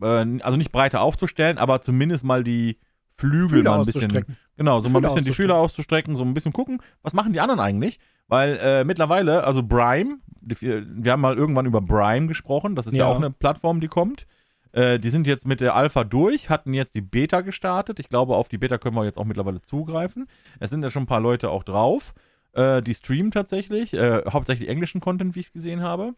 äh, also nicht breiter aufzustellen, aber zumindest mal die Flügel Fühler mal ein bisschen, auszustrecken. genau, so mal ein Fühler bisschen die Fühler auszustrecken, so ein bisschen gucken, was machen die anderen eigentlich? Weil äh, mittlerweile, also Brime, wir haben mal irgendwann über Brime gesprochen, das ist ja, Ja. auch eine Plattform, die kommt. Äh, die sind jetzt mit der Alpha durch, hatten jetzt die Beta gestartet. Ich glaube, auf die Beta können wir jetzt auch mittlerweile zugreifen. Es sind ja schon ein paar Leute auch drauf. Äh, die streamen tatsächlich, äh, hauptsächlich englischen Content, wie ich es gesehen habe.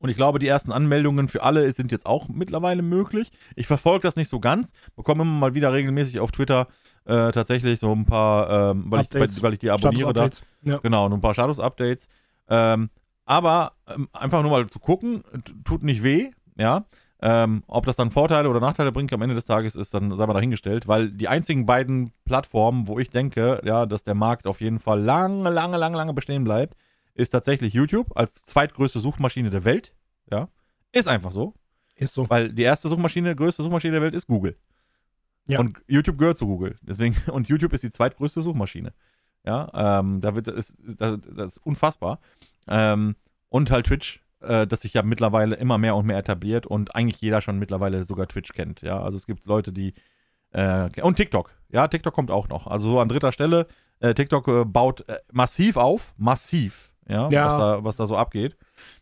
Und ich glaube, die ersten Anmeldungen für alle sind jetzt auch mittlerweile möglich. Ich verfolge das nicht so ganz, bekomme immer mal wieder regelmäßig auf Twitter äh, tatsächlich so ein paar, ähm, weil, ich, weil, ich die abonniere da. Status-Updates. Ja. Genau, und ein paar Status-Updates. Ähm, aber ähm, einfach nur mal zu gucken, tut nicht weh, ja. Ähm, ob das dann Vorteile oder Nachteile bringt am Ende des Tages, ist dann sei mal dahingestellt, weil die einzigen beiden Plattformen, wo ich denke, ja, dass der Markt auf jeden Fall lange, lange, lange, lange bestehen bleibt, ist tatsächlich YouTube als zweitgrößte Suchmaschine der Welt, ja. Ist einfach so, Ist so. weil die erste Suchmaschine, größte Suchmaschine der Welt ist Google. Ja. Und YouTube gehört zu Google. Deswegen, und YouTube ist die zweitgrößte Suchmaschine. Ja, ähm, da wird ist, das, das ist unfassbar. Ähm, und halt Twitch, äh, das sich ja mittlerweile immer mehr und mehr etabliert und eigentlich jeder schon mittlerweile sogar Twitch kennt. Ja, also es gibt Leute, die äh, und TikTok. Ja, TikTok kommt auch noch. Also so an dritter Stelle. Äh, TikTok äh, baut äh, massiv auf, massiv. Ja, Ja. Was, da, was da so abgeht.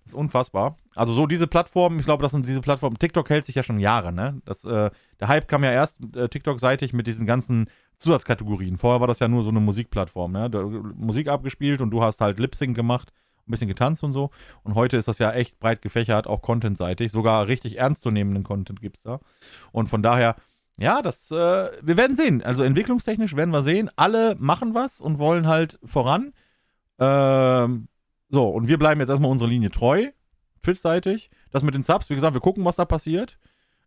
Das ist unfassbar. Also so diese Plattformen, ich glaube, das sind diese Plattformen. TikTok hält sich ja schon Jahre, ne? Das, äh, der Hype kam ja erst TikTok-seitig mit diesen ganzen Zusatzkategorien. Vorher war das ja nur so eine Musikplattform, ne? Da, Musik abgespielt und du hast halt Lip-Sync gemacht, ein bisschen getanzt und so. Und heute ist das ja echt breit gefächert, auch contentseitig. Sogar richtig ernstzunehmenden Content gibt's da. Und von daher, ja, das, äh, wir werden sehen. Also entwicklungstechnisch werden wir sehen. Alle machen was und wollen halt voran. Ähm, so, und wir bleiben jetzt erstmal unserer Linie treu, Twitch-seitig. Das mit den Subs, wie gesagt, wir gucken, was da passiert.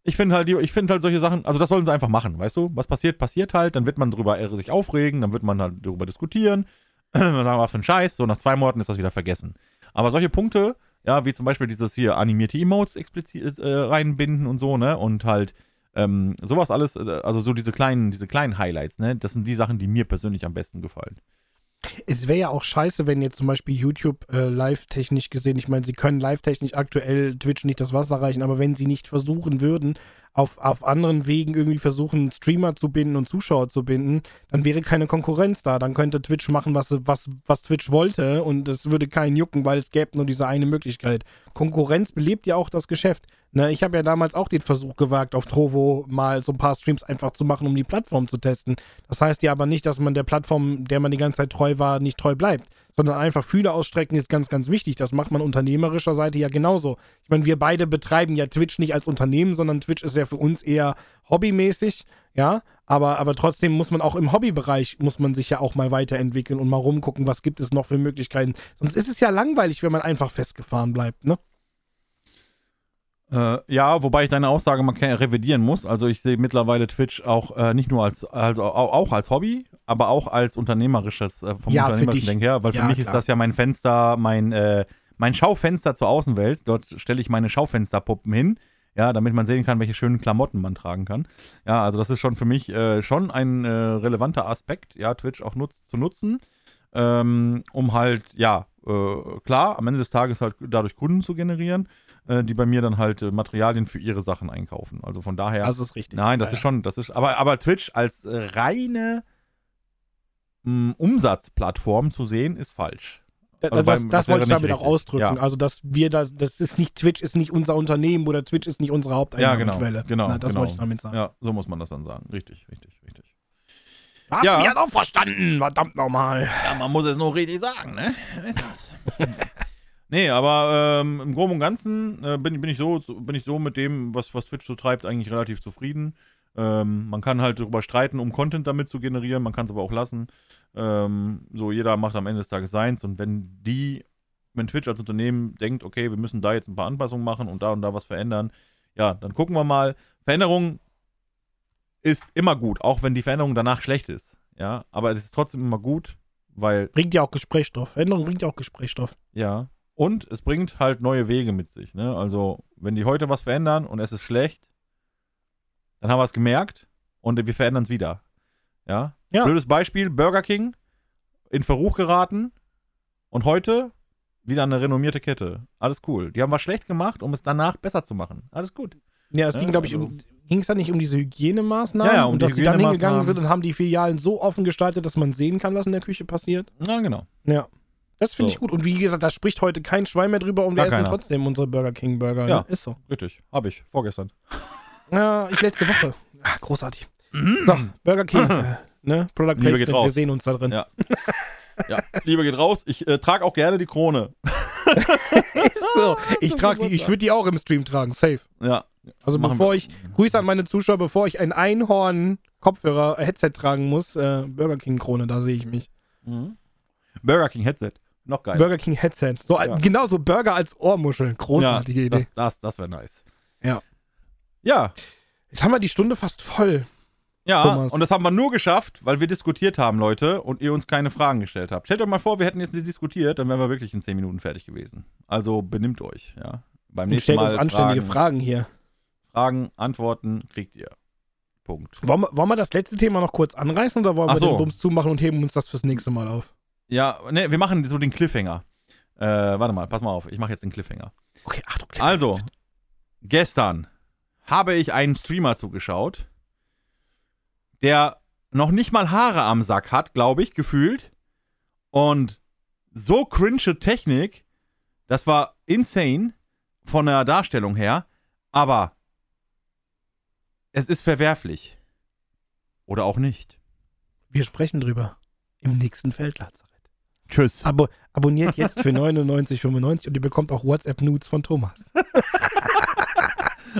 Ich finde halt, die- halt solche Sachen, also das sollen sie einfach machen, weißt du? Was passiert, passiert halt, dann wird man drüber äh, sich aufregen, dann wird man halt darüber diskutieren, sagen wir, für ein Scheiß, so nach zwei Monaten ist das wieder vergessen. Aber solche Punkte, ja, wie zum Beispiel dieses hier animierte Emotes explizit äh, reinbinden und so, ne? Und halt ähm, sowas alles, äh, also so diese kleinen, diese kleinen Highlights, ne? Das sind die Sachen, die mir persönlich am besten gefallen. Es wäre ja auch scheiße, wenn jetzt zum Beispiel YouTube äh, live-technisch gesehen, ich meine, sie können live-technisch aktuell Twitch nicht das Wasser reichen, aber wenn sie nicht versuchen würden, auf, auf anderen Wegen irgendwie versuchen, Streamer zu binden und Zuschauer zu binden, dann wäre keine Konkurrenz da. Dann könnte Twitch machen, was, was, was Twitch wollte und es würde keinen jucken, weil es gäbe nur diese eine Möglichkeit. Konkurrenz belebt ja auch das Geschäft. Ne, ich habe ja damals auch den Versuch gewagt, auf Trovo mal so ein paar Streams einfach zu machen, um die Plattform zu testen. Das heißt ja aber nicht, dass man der Plattform, der man die ganze Zeit treu war, nicht treu bleibt, sondern einfach Fühler ausstrecken ist ganz, ganz wichtig. Das macht man unternehmerischer Seite ja genauso. Ich meine, wir beide betreiben ja Twitch nicht als Unternehmen, sondern Twitch ist ja für uns eher hobbymäßig, ja, aber, aber trotzdem muss man auch im Hobbybereich, muss man sich ja auch mal weiterentwickeln und mal rumgucken, was gibt es noch für Möglichkeiten. Sonst ist es ja langweilig, wenn man einfach festgefahren bleibt, ne? Äh, ja, wobei ich deine Aussage mal revidieren muss. Also ich sehe mittlerweile Twitch auch äh, nicht nur als, also au- auch als Hobby, aber auch als unternehmerisches, äh, vom Ja, für unternehmerischen. Denken her, weil für Ja, mich ist klar. das ja mein Fenster, mein, äh, mein Schaufenster zur Außenwelt. Dort stelle ich meine Schaufensterpuppen hin, ja, damit man sehen kann, welche schönen Klamotten man tragen kann. Ja, also das ist schon für mich äh, schon ein äh, relevanter Aspekt, ja, Twitch auch nutz, zu nutzen, ähm, um halt, ja, klar, am Ende des Tages halt dadurch Kunden zu generieren, äh, die bei mir dann halt äh, Materialien für ihre Sachen einkaufen. Also von daher. Das ist richtig. Nein, das Ja, ist schon, das ist, aber, aber Twitch als äh, reine mh, Umsatzplattform zu sehen, ist falsch. Also das beim- das wollte ich damit auch ausdrücken. Ja. Also, dass wir da, das ist nicht, Twitch ist nicht unser Unternehmen oder Twitch ist nicht unsere Ja, Haupteinnahmequelle. genau. Genau. Na, das genau. wollte ich damit sagen. Ja, so muss man das dann sagen. Richtig, richtig, richtig. Hast Ja. du mich auch verstanden? Verdammt nochmal. Ja, man muss es nur richtig sagen, ne? Ist das. nee, aber ähm, im Groben und Ganzen äh, bin, bin, ich so, bin ich so mit dem, was, was Twitch so treibt, eigentlich relativ zufrieden. Ähm, man kann halt darüber streiten, um Content damit zu generieren, man kann es aber auch lassen. Ähm, so, jeder macht am Ende des Tages seins und wenn die, wenn Twitch als Unternehmen denkt, okay, wir müssen da jetzt ein paar Anpassungen machen und da und da was verändern, ja, dann gucken wir mal. Veränderung ist immer gut, auch wenn die Veränderung danach schlecht ist. Ja, aber es ist trotzdem immer gut, weil Bringt ja auch Gesprächsstoff. Änderung bringt ja auch Gesprächsstoff. ja. Und es bringt halt neue Wege mit sich. Ne? Also, wenn die heute was verändern und es ist schlecht, dann haben wir es gemerkt und wir verändern es wieder. Ja? Ja. Blödes Beispiel: Burger King in Verruch geraten und heute wieder eine renommierte Kette. Alles cool. Die haben was schlecht gemacht, um es danach besser zu machen. Alles gut. Ja, es Ja, ging, glaube ich, also- um, ging es da nicht um diese Hygienemaßnahmen? Ja, ja, um und die dass sie dann hingegangen sind und haben die Filialen so offen gestaltet, dass man sehen kann, was in der Küche passiert? Na, genau. Ja. Das finde So. ich gut. Und wie gesagt, da spricht heute kein Schwein mehr drüber und wir Gar essen keiner. trotzdem unsere Burger King Burger. Ja. Ne? Ist so. Richtig. Habe ich. Vorgestern. Ja, ich letzte Woche. Ah, großartig. So, Burger King. äh, ne? Product Liebe geht Placement, wir raus. sehen uns da drin. Ja. Ja, Liebe geht raus. Ich äh, trage auch gerne die Krone. Ist so. Ich trage die, ich würde die auch im Stream tragen. Safe. Ja. Also Machen bevor wir. ich, Grüße an meine Zuschauer, bevor ich ein Einhorn Kopfhörer, äh, Headset tragen muss, äh, Burger King Krone, da sehe ich mich. Mhm. Burger King Headset. Noch geil. Burger King Headset. So, Ja. genau so Burger als Ohrmuschel. Großartige ja, Idee. Das, das, das wäre nice. Ja. Ja, Jetzt haben wir die Stunde fast voll. ja. Thomas. Und das haben wir nur geschafft, weil wir diskutiert haben, Leute, und ihr uns keine Fragen gestellt habt. Stellt euch mal vor, wir hätten jetzt nicht diskutiert, dann wären wir wirklich in 10 Minuten fertig gewesen. Also benimmt euch, ja. Beim Und nächsten stellt Mal uns anständige Fragen, Fragen hier. Fragen, Antworten kriegt ihr. Punkt. Wollen wir, wollen wir das letzte Thema noch kurz anreißen oder wollen Ach wir so. den Bums zumachen und heben uns das fürs nächste Mal auf? Ja, ne, wir machen so den Cliffhanger. Äh, warte mal, pass mal auf, ich mache jetzt den Cliffhanger. Okay, Achtung. Also, gestern habe ich einen Streamer zugeschaut, der noch nicht mal Haare am Sack hat, glaube ich, gefühlt. Und so cringe Technik, das war insane von der Darstellung her, aber es ist verwerflich. Oder auch nicht. Wir sprechen drüber im nächsten Feldlazarett. Tschüss. Abo abonniert jetzt für 99,95 und ihr bekommt auch WhatsApp-Nudes von Thomas.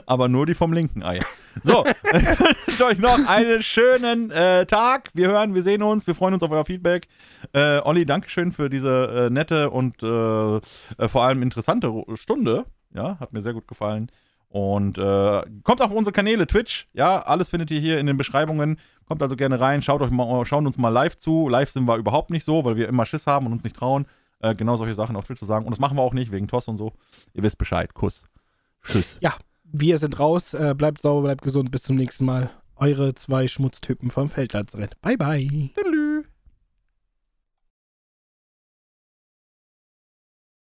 aber nur die vom linken Ei. So, ich wünsche euch noch einen schönen äh, Tag. Wir hören, wir sehen uns, wir freuen uns auf euer Feedback. Äh, Olli, Dankeschön für diese äh, nette und äh, äh, vor allem interessante Stunde. Ja, hat mir sehr gut gefallen. Und äh, kommt auf unsere Kanäle, Twitch, ja, alles findet ihr hier in den Beschreibungen. Kommt also gerne rein, schaut euch mal, schauen uns mal live zu. Live sind wir überhaupt nicht so, weil wir immer Schiss haben und uns nicht trauen, äh, genau solche Sachen auf Twitch zu sagen. Und das machen wir auch nicht, wegen TOS und so. Ihr wisst Bescheid. Kuss. Tschüss. Ja, wir sind raus. Äh, bleibt sauber, bleibt gesund. Bis zum nächsten Mal. Eure zwei Schmutztypen vom Feldlazarett. Bye, bye.